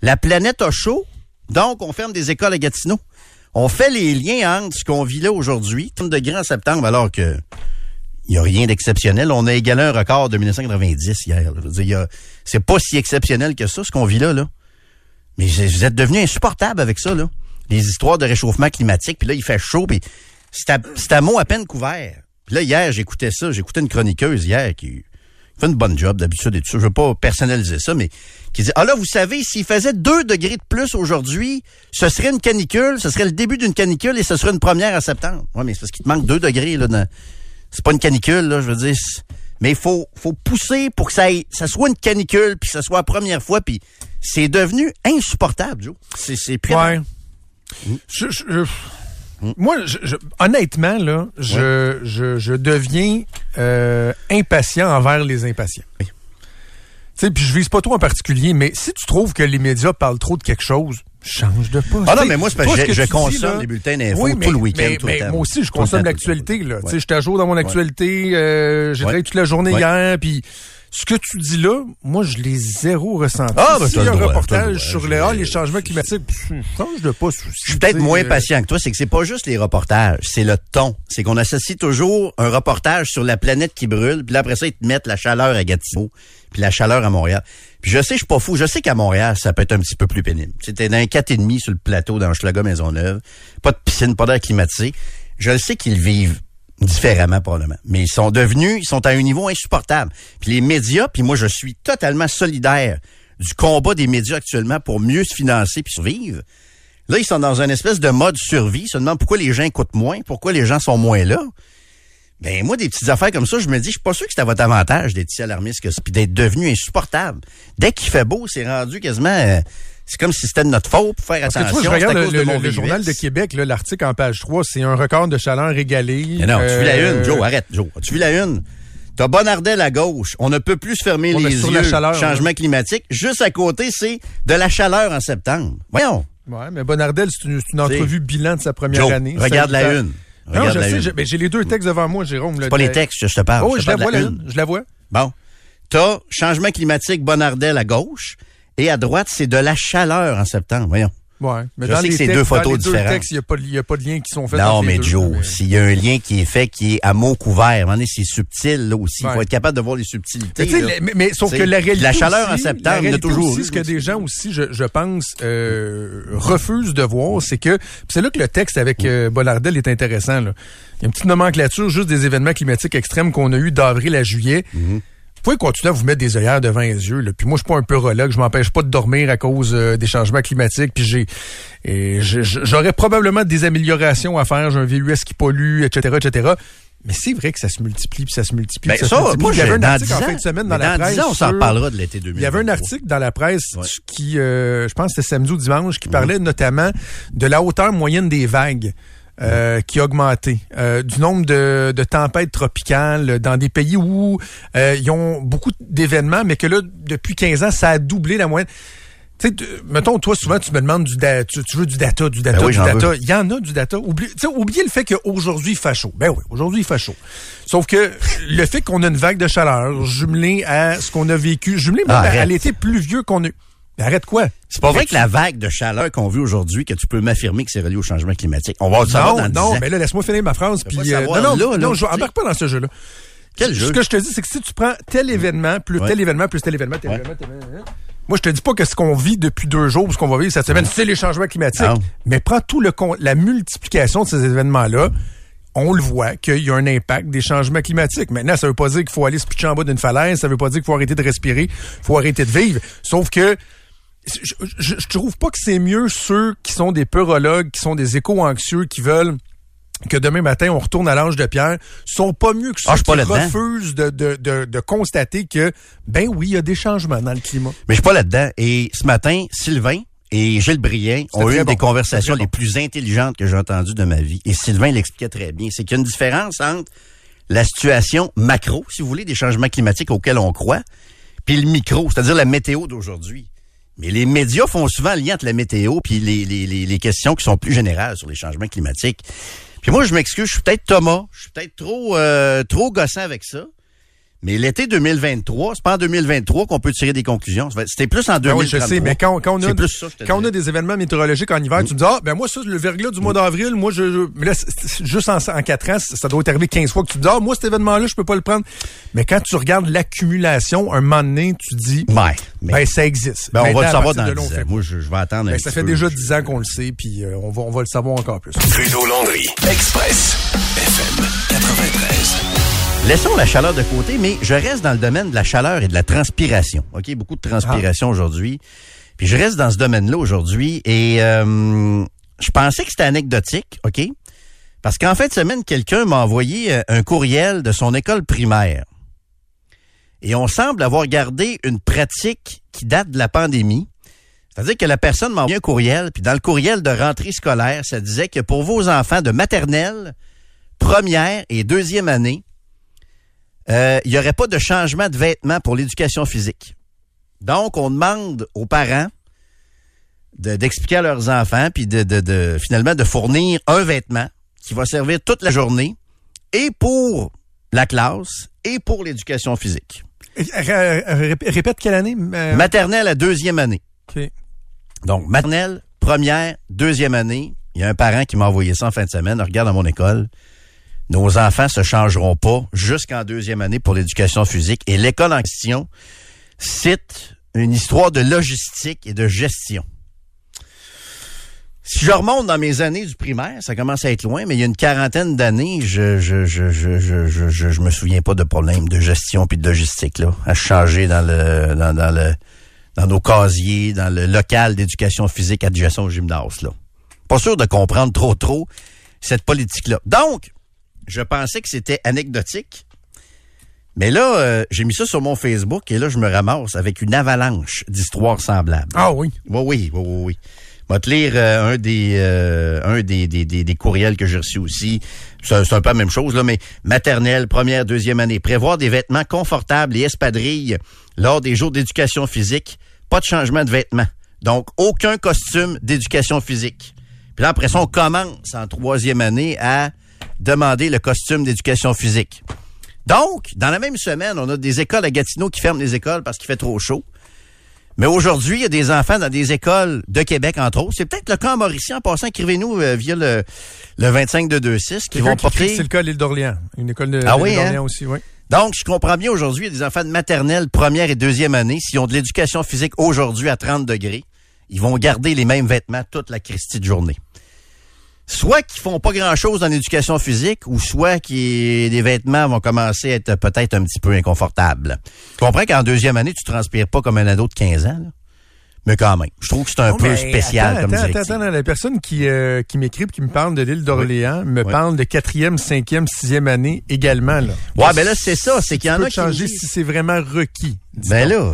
Speaker 3: La planète a chaud, donc on ferme des écoles à Gatineau. On fait les liens entre ce qu'on vit là aujourd'hui, 30 degrés en septembre, alors que il n'y a rien d'exceptionnel. On a égalé un record de 1990 hier. c'est pas si exceptionnel que ça, ce qu'on vit là. Mais vous êtes devenu insupportable avec ça, là. Les histoires de réchauffement climatique, puis là, il fait chaud, puis c'est à, à mot à peine couvert. Puis là, hier, j'écoutais ça, j'écoutais une chroniqueuse hier qui fait une bonne job d'habitude et tout ça. Je veux pas personnaliser ça, mais qui dit, ah là, vous savez, s'il faisait 2 degrés de plus aujourd'hui, ce serait une canicule, ce serait le début d'une canicule et ce serait une première à septembre. Ouais, mais c'est parce qu'il te manque 2 degrés, là. dans- C'est pas une canicule, là, je veux dire. Mais il faut, faut pousser pour que ça, aille- ça soit une canicule, puis que ça soit la première fois, puis c'est devenu insupportable, Joe. C'est, c'est
Speaker 4: Ouais. Je- je- je- moi, je- je- honnêtement, là, je, je, je deviens euh, impatient envers les impatients.
Speaker 3: Oui.
Speaker 4: Tu sais, puis je vise pas toi en particulier, mais si tu trouves que les médias parlent trop de quelque chose, change de poste.
Speaker 3: Ah non, mais moi, c'est parce que je- je consomme les bulletins d'infos
Speaker 4: Oui,
Speaker 3: tout le week-end,
Speaker 4: mais-
Speaker 3: tout le
Speaker 4: mais
Speaker 3: temps.
Speaker 4: Moi aussi, je consomme l'actualité. là.
Speaker 3: Ouais.
Speaker 4: Sais, j'étais à jour dans mon actualité. euh, J'ai
Speaker 3: Ouais.
Speaker 4: travaillé toute la journée hier, puis ce que tu dis là, moi, je l'ai zéro ressenti.
Speaker 3: Ah, ben, le
Speaker 4: un
Speaker 3: droit,
Speaker 4: reportage sur
Speaker 3: Je
Speaker 4: les, ah, les changements climatiques, change de poste aussi.
Speaker 3: Je suis peut-être moins
Speaker 4: euh,
Speaker 3: patient que toi, c'est que c'est pas juste les reportages, c'est le ton. C'est qu'on associe toujours un reportage sur la planète qui brûle, puis là, après ça, ils te mettent la chaleur à Gatineau, puis la chaleur à Montréal. Puis je sais, je suis pas fou. Je sais qu'à Montréal, ça peut être un petit peu plus pénible. C'était dans un 4,5 sur le plateau dans Schlaga Maisonneuve. Pas de piscine, pas d'air climatisé. Je le sais qu'ils vivent différemment probablement. Mais ils sont devenus, ils sont à un niveau insupportable. Puis les médias, puis moi je suis totalement solidaire du combat des médias actuellement pour mieux se financer puis survivre. Là, ils sont dans une espèce de mode survie. Ils se demandent pourquoi les gens écoutent moins, pourquoi les gens sont moins là. Ben moi, des petites affaires comme ça, je me dis, je suis pas sûr que c'est à votre avantage d'être si alarmiste que ça, puis d'être devenu insupportable. Dès qu'il fait beau, c'est rendu quasiment... euh, c'est comme si c'était de notre faute pour faire
Speaker 4: Parce que
Speaker 3: attention.
Speaker 4: tu vois, je regarde
Speaker 3: cause
Speaker 4: le, le- journal de Québec, l'article en page 3, c'est un record de chaleur régalé.
Speaker 3: Mais non, tu vu la
Speaker 4: Euh,
Speaker 3: une, Joe, arrête, Joe. Tu vu la une? T'as Bonardel à gauche. On ne peut plus se fermer les yeux.
Speaker 4: la chaleur,
Speaker 3: Changement climatique. Juste à côté, c'est de la chaleur en septembre. Voyons.
Speaker 4: Ouais, mais Bonardel, c'est une, une entrevue bilan de sa première
Speaker 3: Joe,
Speaker 4: année.
Speaker 3: regarde la
Speaker 4: ça- Non, je
Speaker 3: la
Speaker 4: sais, j'ai ben, les deux textes devant moi, Jérôme.
Speaker 3: C'est pas les textes que je te parle.
Speaker 4: Oh,
Speaker 3: te
Speaker 4: je la vois, la. Je la vois.
Speaker 3: Bon. T'as changement climatique Bonardel à gauche et à droite, c'est de la chaleur en septembre. Voyons.
Speaker 4: Ouais. Mais
Speaker 3: Je
Speaker 4: dans
Speaker 3: sais
Speaker 4: les
Speaker 3: que c'est
Speaker 4: textes,
Speaker 3: deux photos différentes.
Speaker 4: il n'y a, a pas de lien qui sont faits.
Speaker 3: Non, mais
Speaker 4: deux,
Speaker 3: Joe,
Speaker 4: mais-
Speaker 3: s'il y a un lien qui est fait, qui est à mot couvert, à un moment donné, c'est subtil, là aussi. Il faut être capable de voir les subtilités.
Speaker 4: Mais,
Speaker 3: là.
Speaker 4: mais, mais sauf que la réalité.
Speaker 3: la chaleur en septembre, il y a toujours
Speaker 4: aussi,
Speaker 3: eu,
Speaker 4: ce que des gens aussi, je, je pense, euh, refusent de voir, c'est que. C'est là que le texte avec euh, Bollardel est intéressant. Là. Il y a une petite nomenclature juste des événements climatiques extrêmes qu'on a eu d'avril à juillet.
Speaker 3: Mm-hmm.
Speaker 4: Pouvez continuer à vous mettre des œillères devant les yeux. Là. Puis moi, je suis pas un peurologue, je m'empêche pas de dormir à cause euh, des changements climatiques. Puis j'ai, et j'aurais probablement des améliorations à faire. J'ai un VUS qui pollue, etc., etc. Mais c'est vrai que ça se multiplie, puis ça se multiplie.
Speaker 3: Ben,
Speaker 4: puis
Speaker 3: ça,
Speaker 4: se multiplie.
Speaker 3: moi,
Speaker 4: il y avait un article
Speaker 3: 10
Speaker 4: en fin de semaine dans
Speaker 3: mais
Speaker 4: la
Speaker 3: dans 10
Speaker 4: presse.
Speaker 3: ans, on s'en reparlera de l'été 2000.
Speaker 4: Il y avait un article dans la presse
Speaker 3: Ouais.
Speaker 4: qui, euh, je pense que c'était samedi ou dimanche, qui parlait notamment de la hauteur moyenne des vagues. Euh, qui a augmenté, euh, du nombre de, de tempêtes tropicales dans des pays où euh, ils ont beaucoup d'événements, mais que là, depuis 15 ans, ça a doublé la moyenne. Tu sais, mettons, toi, souvent, tu me demandes du da- tu, tu veux du data, du data,
Speaker 3: Ben oui,
Speaker 4: du data.
Speaker 3: veux.
Speaker 4: Il y en a du data. Oublie, oubliez le fait qu'aujourd'hui, il fait chaud. Ben oui, aujourd'hui, il fait chaud. Sauf que le fait qu'on a une vague de chaleur jumelée à ce qu'on a vécu, jumelée
Speaker 3: Ah,
Speaker 4: à- l'été pluvieux qu'on a eu. Mais arrête quoi?
Speaker 3: C'est pas vrai que la vague de chaleur qu'on vit aujourd'hui, que tu peux m'affirmer que c'est relié au changement climatique. On va le savoir
Speaker 4: Non,
Speaker 3: dans 10
Speaker 4: non,
Speaker 3: ans.
Speaker 4: mais là, laisse-moi finir ma phrase. Puis, euh, non, non,
Speaker 3: là, là,
Speaker 4: non, je embarque pas dans ce jeu-là.
Speaker 3: Quel
Speaker 4: Ce
Speaker 3: jeu?
Speaker 4: que je te dis, c'est que si tu prends tel événement, plus
Speaker 3: Ouais.
Speaker 4: tel événement, plus tel événement, tel
Speaker 3: Ouais.
Speaker 4: événement, tel événement, moi, je te dis pas que ce qu'on vit depuis deux jours, ce qu'on va vivre cette semaine, c'est les changements climatiques.
Speaker 3: Non.
Speaker 4: Mais prends tout le la multiplication de ces événements-là. On le voit qu'il y a un impact des changements climatiques. Maintenant, ça veut pas dire qu'il faut aller se pitcher en bas d'une falaise, ça veut pas dire qu'il faut arrêter de respirer, faut arrêter de vivre. Sauf que je, je, je trouve pas que c'est mieux ceux qui sont des peurologues, qui sont des éco-anxieux, qui veulent que demain matin on retourne à l'âge de pierre, sont pas mieux que ceux
Speaker 3: Ah, pas
Speaker 4: qui refusent de, de, de, de constater que, ben oui, il y a des changements dans le climat.
Speaker 3: Mais je suis pas là-dedans. Et ce matin, Sylvain et Gilles Briand ont eu une des conversations les plus intelligentes que j'ai entendues de ma vie. Et Sylvain l'expliquait très bien. C'est qu'il y a une différence entre la situation macro, si vous voulez, des changements climatiques auxquels on croit, puis le micro, c'est-à-dire la météo d'aujourd'hui. Mais les médias font souvent le lien entre la météo puis les, les, les, les questions qui sont plus générales sur les changements climatiques. Puis moi, je m'excuse, je suis peut-être Thomas, je suis peut-être trop, euh, trop gossant avec ça. Mais l'été 2023, c'est pas en 2023 qu'on peut tirer des conclusions. C'était plus en 2023.
Speaker 4: Ben oui, je sais, mais quand, quand on a,
Speaker 3: plus ça,
Speaker 4: quand on a des événements météorologiques en hiver, tu me dis, ah, ben moi, ça, le verglas du mois d'avril, moi, je, je- mais là, juste en, en 4 ans, ça doit être arrivé 15 fois que tu te dis, ah, moi, cet événement-là, je peux pas le prendre. Mais quand tu regardes l'accumulation, un moment donné, tu dis,
Speaker 3: Ouais, mais-
Speaker 4: ben, ça existe.
Speaker 3: Ben, on va le savoir dans
Speaker 4: de là, on
Speaker 3: 10
Speaker 4: fait
Speaker 3: ans. Moi, je, je vais attendre un
Speaker 4: Ben,
Speaker 3: petit
Speaker 4: ça fait
Speaker 3: peu.
Speaker 4: déjà 10 ans qu'on le sait, puis euh, on, va, on va le savoir encore plus.
Speaker 2: Trudeau Landry. Express. FM 93.
Speaker 3: Laissons la chaleur de côté, mais je reste dans le domaine de la chaleur et de la transpiration. OK, beaucoup de transpiration aujourd'hui. Puis je reste dans ce domaine-là aujourd'hui et euh, je pensais que c'était anecdotique, OK? Parce qu'en fin de semaine, quelqu'un m'a envoyé euh, un courriel de son école primaire. Et on semble avoir gardé une pratique qui date de la pandémie. C'est-à-dire que la personne m'a envoyé un courriel, puis dans le courriel de rentrée scolaire, ça disait que pour vos enfants de maternelle, première et deuxième année, euh, il n'y aurait pas de changement de vêtements pour l'éducation physique. Donc, on demande aux parents de- d'expliquer à leurs enfants, puis de, de- de- finalement de fournir un vêtement qui va servir toute la journée et pour la classe et pour l'éducation physique.
Speaker 4: Ré- Répète quelle année? euh,
Speaker 3: Maternelle à deuxième année. Donc, maternelle, première, deuxième année. Il y a un parent qui m'a envoyé ça en fin de semaine. Regarde à mon école. Nos enfants se changeront pas jusqu'en deuxième année pour l'éducation physique. Et l'école en question cite une histoire de logistique et de gestion. Si je remonte dans mes années du primaire, ça commence à être loin, mais il y a une quarantaine d'années, je je, je, je, je, je, me souviens pas de problème de gestion puis de logistique là, à changer dans le dans, dans le dans nos casiers, dans le local d'éducation physique adjacent au gymnase là. Pas sûr de comprendre trop trop cette politique là. Donc, je pensais que c'était anecdotique. Mais là, euh, j'ai mis ça sur mon Facebook et là, je me ramasse avec une avalanche d'histoires semblables.
Speaker 4: Ah oui.
Speaker 3: Oui, oui, oui, oui, oui. Je vais te lire euh, un des euh, un des, des, des, des courriels que j'ai reçus aussi. C'est c'est un peu la même chose, là, mais maternelle, première, deuxième année. Prévoir des vêtements confortables et espadrilles lors des jours d'éducation physique. Pas de changement de vêtements. Donc, aucun costume d'éducation physique. Puis là, après ça, on commence en troisième année à demander le costume d'éducation physique. Donc, dans la même semaine, on a des écoles à Gatineau qui ferment les écoles parce qu'il fait trop chaud. Mais aujourd'hui, il y a des enfants dans des écoles de Québec, entre autres. C'est peut-être le cas en Mauricie. En passant, écrivez-nous euh, via le, le 25 de 26 qui vont porter...
Speaker 4: C'est le cas à l'île d'Orléans. Une école de,
Speaker 3: Ah oui, hein?
Speaker 4: aussi, oui.
Speaker 3: Donc, je comprends bien aujourd'hui, il y a des enfants de maternelle, première et deuxième année. S'ils ont de l'éducation physique aujourd'hui à 30 degrés, ils vont garder les mêmes vêtements toute la Christie de journée. Soit qu'ils font pas grand-chose en éducation physique, ou soit que les vêtements vont commencer à être peut-être un petit peu inconfortables. Tu comprends qu'en deuxième année, tu transpires pas comme un ado de 15 ans, là? Mais quand même, je trouve que c'est un
Speaker 4: Non,
Speaker 3: peu
Speaker 4: mais
Speaker 3: spécial
Speaker 4: attends,
Speaker 3: comme
Speaker 4: attends,
Speaker 3: directive.
Speaker 4: attends, attends, la personne qui, euh, qui m'écrit, qui me parle de l'île d'Orléans, me
Speaker 3: Oui.
Speaker 4: parle de quatrième, cinquième, sixième année également. Là.
Speaker 3: Ouais, ben là, c'est ça, c'est qu'il y en a qui
Speaker 4: changer si c'est vraiment requis.
Speaker 3: Ben là,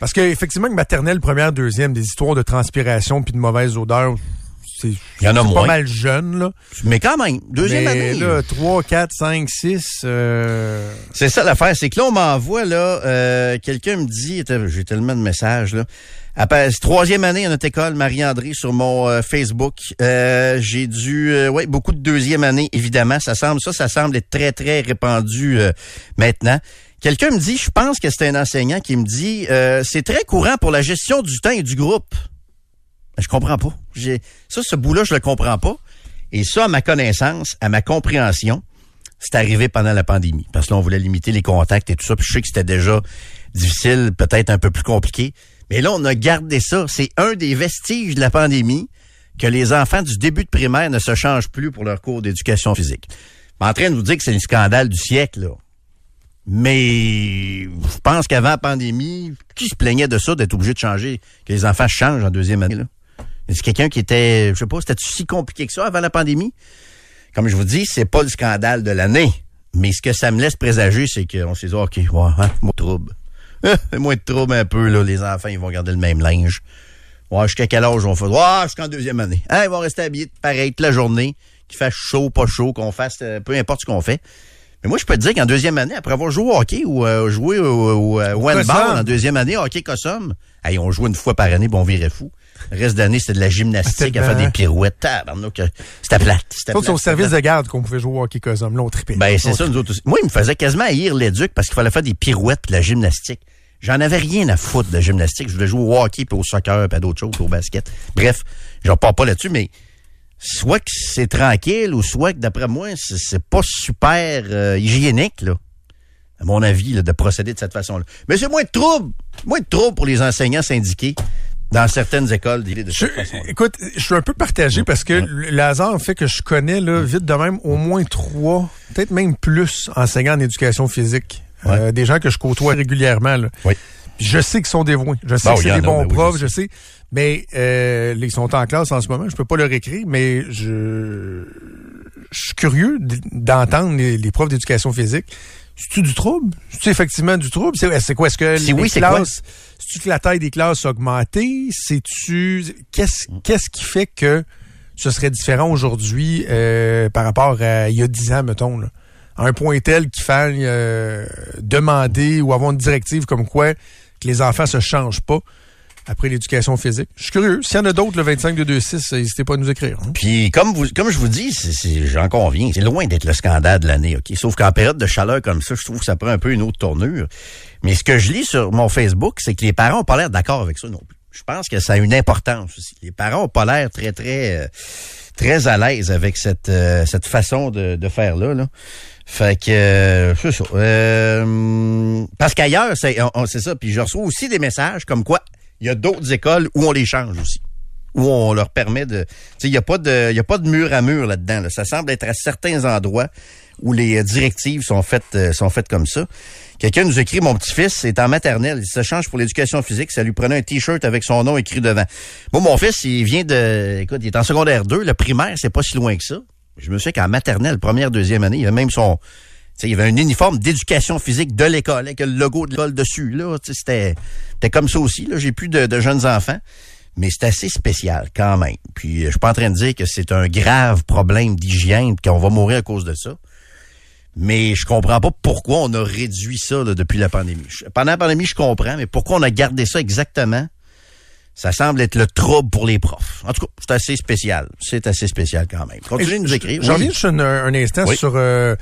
Speaker 4: Parce que effectivement, que maternelle, première, deuxième, des histoires de transpiration puis de mauvaise odeur, c'est
Speaker 3: Il y en a
Speaker 4: c'est
Speaker 3: moins.
Speaker 4: pas mal jeune, là.
Speaker 3: mais quand même, deuxième
Speaker 4: Mais
Speaker 3: année.
Speaker 4: là, 3, 4, 5, 6, euh,
Speaker 3: C'est ça l'affaire, c'est que là, on m'envoie, là, euh, quelqu'un me dit, j'ai tellement de messages, là. Après, troisième année à notre école, Marie-André, sur mon euh, Facebook. Euh, j'ai dû, euh, ouais, beaucoup de deuxième année, évidemment. Ça semble, ça, ça semble être très, très répandu maintenant. Quelqu'un me dit, je pense que c'est un enseignant qui me dit, c'est très courant pour la gestion du temps et du groupe. Ben, Je comprends pas. Ça, ce bout-là, je le comprends pas. Et ça, à ma connaissance, à ma compréhension, c'est arrivé pendant la pandémie. Parce que là, on voulait limiter les contacts et tout ça. Puis je sais que c'était déjà difficile, peut-être un peu plus compliqué. Mais là, on a gardé ça. C'est un des vestiges de la pandémie que les enfants du début de primaire ne se changent plus pour leur cours d'éducation physique. Je suis en train de vous dire que c'est le scandale du siècle, là. Mais je pense qu'avant la pandémie, qui se plaignait de ça, d'être obligé de changer, que les enfants changent en deuxième année, là? C'est quelqu'un qui était, je sais pas, c'était si compliqué que ça avant la pandémie? Comme je vous dis, c'est pas le scandale de l'année. Mais ce que ça me laisse présager, c'est qu'on s'est dit, OK, ouais, hein, moins de trouble. Euh, moins de trouble un peu, là. Les enfants, ils vont garder le même linge. Ouais, jusqu'à quel âge on fait? Ouais, jusqu'en deuxième année. Hein, ils vont rester habillés pareil toute la journée, qu'il fasse chaud, pas chaud, qu'on fasse, euh, peu importe ce qu'on fait. Mais moi, je peux te dire qu'en deuxième année, après avoir joué au hockey ou euh, joué au, au, au handball en deuxième année, hockey Cossum, hey, on joue une fois par année, bon, on virait fou. Le reste de l'année, c'était de la gymnastique, à faire des pirouettes. Tabarnak, euh, C'était plate. C'était
Speaker 4: c'est au service de garde qu'on pouvait jouer au hockey cosum. Là, on tripait.
Speaker 3: Ben, c'est ça, nous autres aussi. Moi, il me faisait quasiment haïr l'éduc parce qu'il fallait faire des pirouettes de la gymnastique. J'en avais rien à foutre de la gymnastique. Je voulais jouer au hockey puis au soccer puis à d'autres choses, puis au basket. Bref, je repars pas là-dessus, mais soit que c'est tranquille ou soit que, d'après moi, c'est c'est pas super euh, hygiénique, là. À mon avis, là, de procéder de cette façon-là. Mais c'est moins de trouble. Moins de trouble pour les enseignants syndiqués dans certaines écoles d'y aller de
Speaker 4: Je-
Speaker 3: cette façon
Speaker 4: écoute, je suis un peu partagé parce que le hasard fait que je connais là, vite de même au moins trois, peut-être même plus enseignants en éducation physique. Euh, des gens que je côtoie régulièrement. Là.
Speaker 3: Oui.
Speaker 4: Je sais qu'ils sont dévoués. Je sais
Speaker 3: Bon,
Speaker 4: que
Speaker 3: il
Speaker 4: c'est des
Speaker 3: a,
Speaker 4: bons
Speaker 3: ben oui,
Speaker 4: profs,
Speaker 3: je
Speaker 4: je sais. Mais euh, ils sont en classe en ce moment. Je peux pas leur écrire, mais je, je suis curieux d'entendre les, les profs d'éducation physique. C'est-tu du trouble? C'est-tu effectivement du trouble? C'est c'est quoi? Est-ce que
Speaker 3: Si
Speaker 4: les
Speaker 3: oui, c'est
Speaker 4: classes... C'est-tu que la taille des classes a augmenté? C'est-tu... Qu'est-ce qu'est-ce qui fait que ce serait différent aujourd'hui euh, par rapport à il y a 10 ans, mettons, là? À un point tel qu'il faille euh, demander ou avoir une directive comme quoi que les enfants se changent pas après l'éducation physique. Je suis curieux. S'il y en a d'autres, le 25 de 26, n'hésitez pas à nous écrire. hein.
Speaker 3: Puis comme vous, comme je vous dis, j'en conviens, c'est loin d'être le scandale de l'année, ok? Sauf qu'en période de chaleur comme ça, je trouve que ça prend un peu une autre tournure. Mais ce que je lis sur mon Facebook, c'est que les parents ont pas l'air d'accord avec ça non plus. Je pense que ça a une importance aussi. Les parents ont pas l'air très très euh, très à l'aise avec cette euh, cette façon de, de faire là. là. Fait que euh, c'est ça. Euh, parce qu'ailleurs, c'est ça. Puis je reçois aussi des messages comme quoi il y a d'autres écoles où on les change aussi où on leur permet de... Il n'y a, pas de- y a pas de mur à mur là-dedans. là. Ça semble être à certains endroits où les euh, directives sont faites, euh, sont faites comme ça. Quelqu'un nous écrit, mon petit-fils est en maternelle, il se change pour l'éducation physique, ça lui prenait un T-shirt avec son nom écrit devant. Moi, mon fils, il vient de... Écoute, il est en secondaire 2, le primaire, c'est pas si loin que ça. Je me souviens qu'en maternelle, première, deuxième année, il avait même son... Il y avait un uniforme d'éducation physique de l'école avec le logo de l'école dessus. Là, c'était, c'était comme ça aussi. Là, j'ai plus de, jeunes enfants, mais c'est assez spécial quand même. Puis, je suis pas en train de dire que c'est un grave problème d'hygiène, qu'on va mourir à cause de ça. Mais je comprends pas pourquoi on a réduit ça depuis la pandémie. Pendant la pandémie, je comprends, mais pourquoi on a gardé ça exactement Ça semble être le trouble pour les profs. En tout cas, c'est assez spécial. C'est assez spécial quand même. Continuez de nous écrire.
Speaker 4: J'en
Speaker 3: Oui.
Speaker 4: reviens juste un, un instant
Speaker 3: Oui.
Speaker 4: sur euh,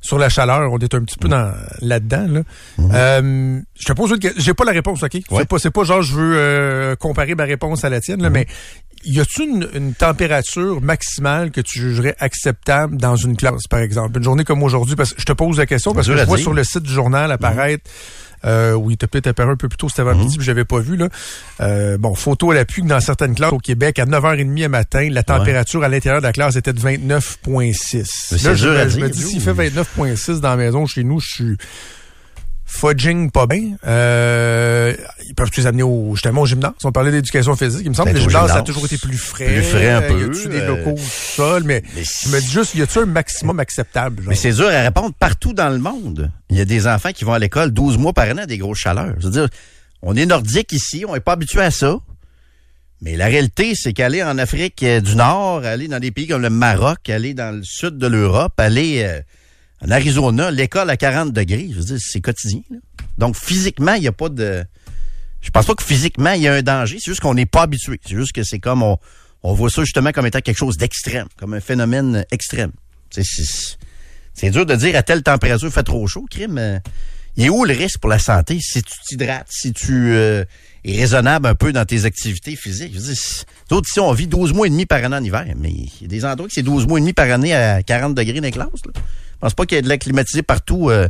Speaker 4: sur la chaleur. On est un petit peu dans là-dedans. Là. Euh, je te pose une question. J'ai pas la réponse, OK? C'est pas, c'est pas genre je veux euh, comparer ma réponse à la tienne, là, mais y a-tu une, une température maximale que tu jugerais acceptable dans une classe, par exemple? Une journée comme aujourd'hui, parce que je te pose la question parce que je vois sur le site du journal apparaître euh, oui, il peut-être apparu un peu plus tôt cet avant-midi, puis j'avais pas vu. là. Euh, bon, photo à l'appui que dans certaines classes au Québec, à 9h30 à matin, la température à l'intérieur de la classe était de 29,6.
Speaker 3: c'est
Speaker 4: Là, je, je me dis, s'il fait 29,6 dans la maison chez nous, je suis fudging pas bien. Euh, ils peuvent les amener au, justement au gymnase? On parlait d'éducation physique. Il me semble que
Speaker 3: Peut-être
Speaker 4: le gymnase, ça a
Speaker 3: gymnase.
Speaker 4: toujours été plus frais.
Speaker 3: Plus frais un peu,
Speaker 4: Y a-tu des
Speaker 3: euh,
Speaker 4: locaux sol, mais,
Speaker 3: mais
Speaker 4: je me dis juste, y a-tu un maximum acceptable? genre?
Speaker 3: Mais c'est dur à répondre partout dans le monde. Il y a des enfants qui vont à l'école 12 mois par an à des grosses chaleurs. Je veux dire, on est nordique ici, on n'est pas habitué à ça. Mais la réalité, c'est qu'aller en Afrique euh, du Nord, aller dans des pays comme le Maroc, aller dans le sud de l'Europe, aller euh, en Arizona, l'école à 40 degrés, je veux dire, c'est quotidien. Donc, physiquement, il n'y a pas de... Je pense pas que physiquement, il y a un danger. C'est juste qu'on n'est pas habitué. C'est juste que c'est comme... On, on voit ça justement comme étant quelque chose d'extrême, comme un phénomène extrême. C'est- dur de dire à telle température, fait trop chaud, crime. euh, il est où le risque pour la santé? Si tu t'hydrates, si tu euh, es raisonnable un peu dans tes activités physiques? D'autres ici, on vit 12 mois et demi par année en hiver, mais il y a des endroits que c'est 12 mois et demi par année à 40 degrés dans les classes. Là. Je pense pas qu'il y ait de l'air climatisé partout euh,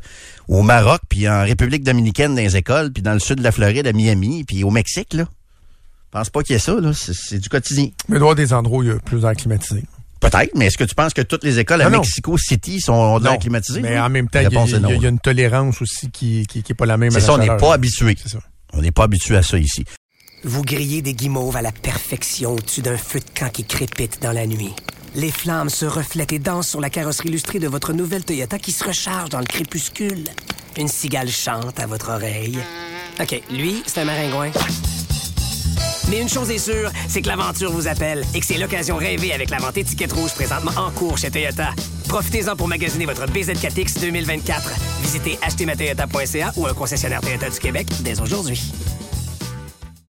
Speaker 3: au Maroc, puis en République dominicaine dans les écoles, puis dans le sud de la Floride, à Miami, puis au Mexique. Là. Je pense pas qu'il y ait ça. là. C'est du quotidien.
Speaker 4: Mais il doit y avoir des endroits où il y a plus d'air climatisé.
Speaker 3: Peut-être, mais est-ce que tu penses que toutes les écoles à
Speaker 4: Non, non.
Speaker 3: Mexico City sont ont de l'air
Speaker 4: Non,
Speaker 3: climatisé?
Speaker 4: Mais en même temps, il y, a- y y une tolérance aussi qui, qui, qui est pas la même.
Speaker 3: C'est ça, on n'est pas habitué.
Speaker 4: C'est ça.
Speaker 3: On n'est pas habitué à ça ici.
Speaker 6: Vous grillez des guimauves à la perfection au-dessus d'un feu de camp qui crépite dans la nuit. Les flammes se reflètent et dansent sur la carrosserie illustrée de votre nouvelle Toyota qui se recharge dans le crépuscule. Une cigale chante à votre oreille. OK, lui, c'est un maringouin. Mais une chose est sûre, c'est que l'aventure vous appelle et que c'est l'occasion rêvée avec la vente étiquette rouge présentement en cours chez Toyota. Profitez-en pour magasiner votre BZ4X 2024. Visitez achetermatoyota.ca ou un concessionnaire Toyota du Québec dès aujourd'hui.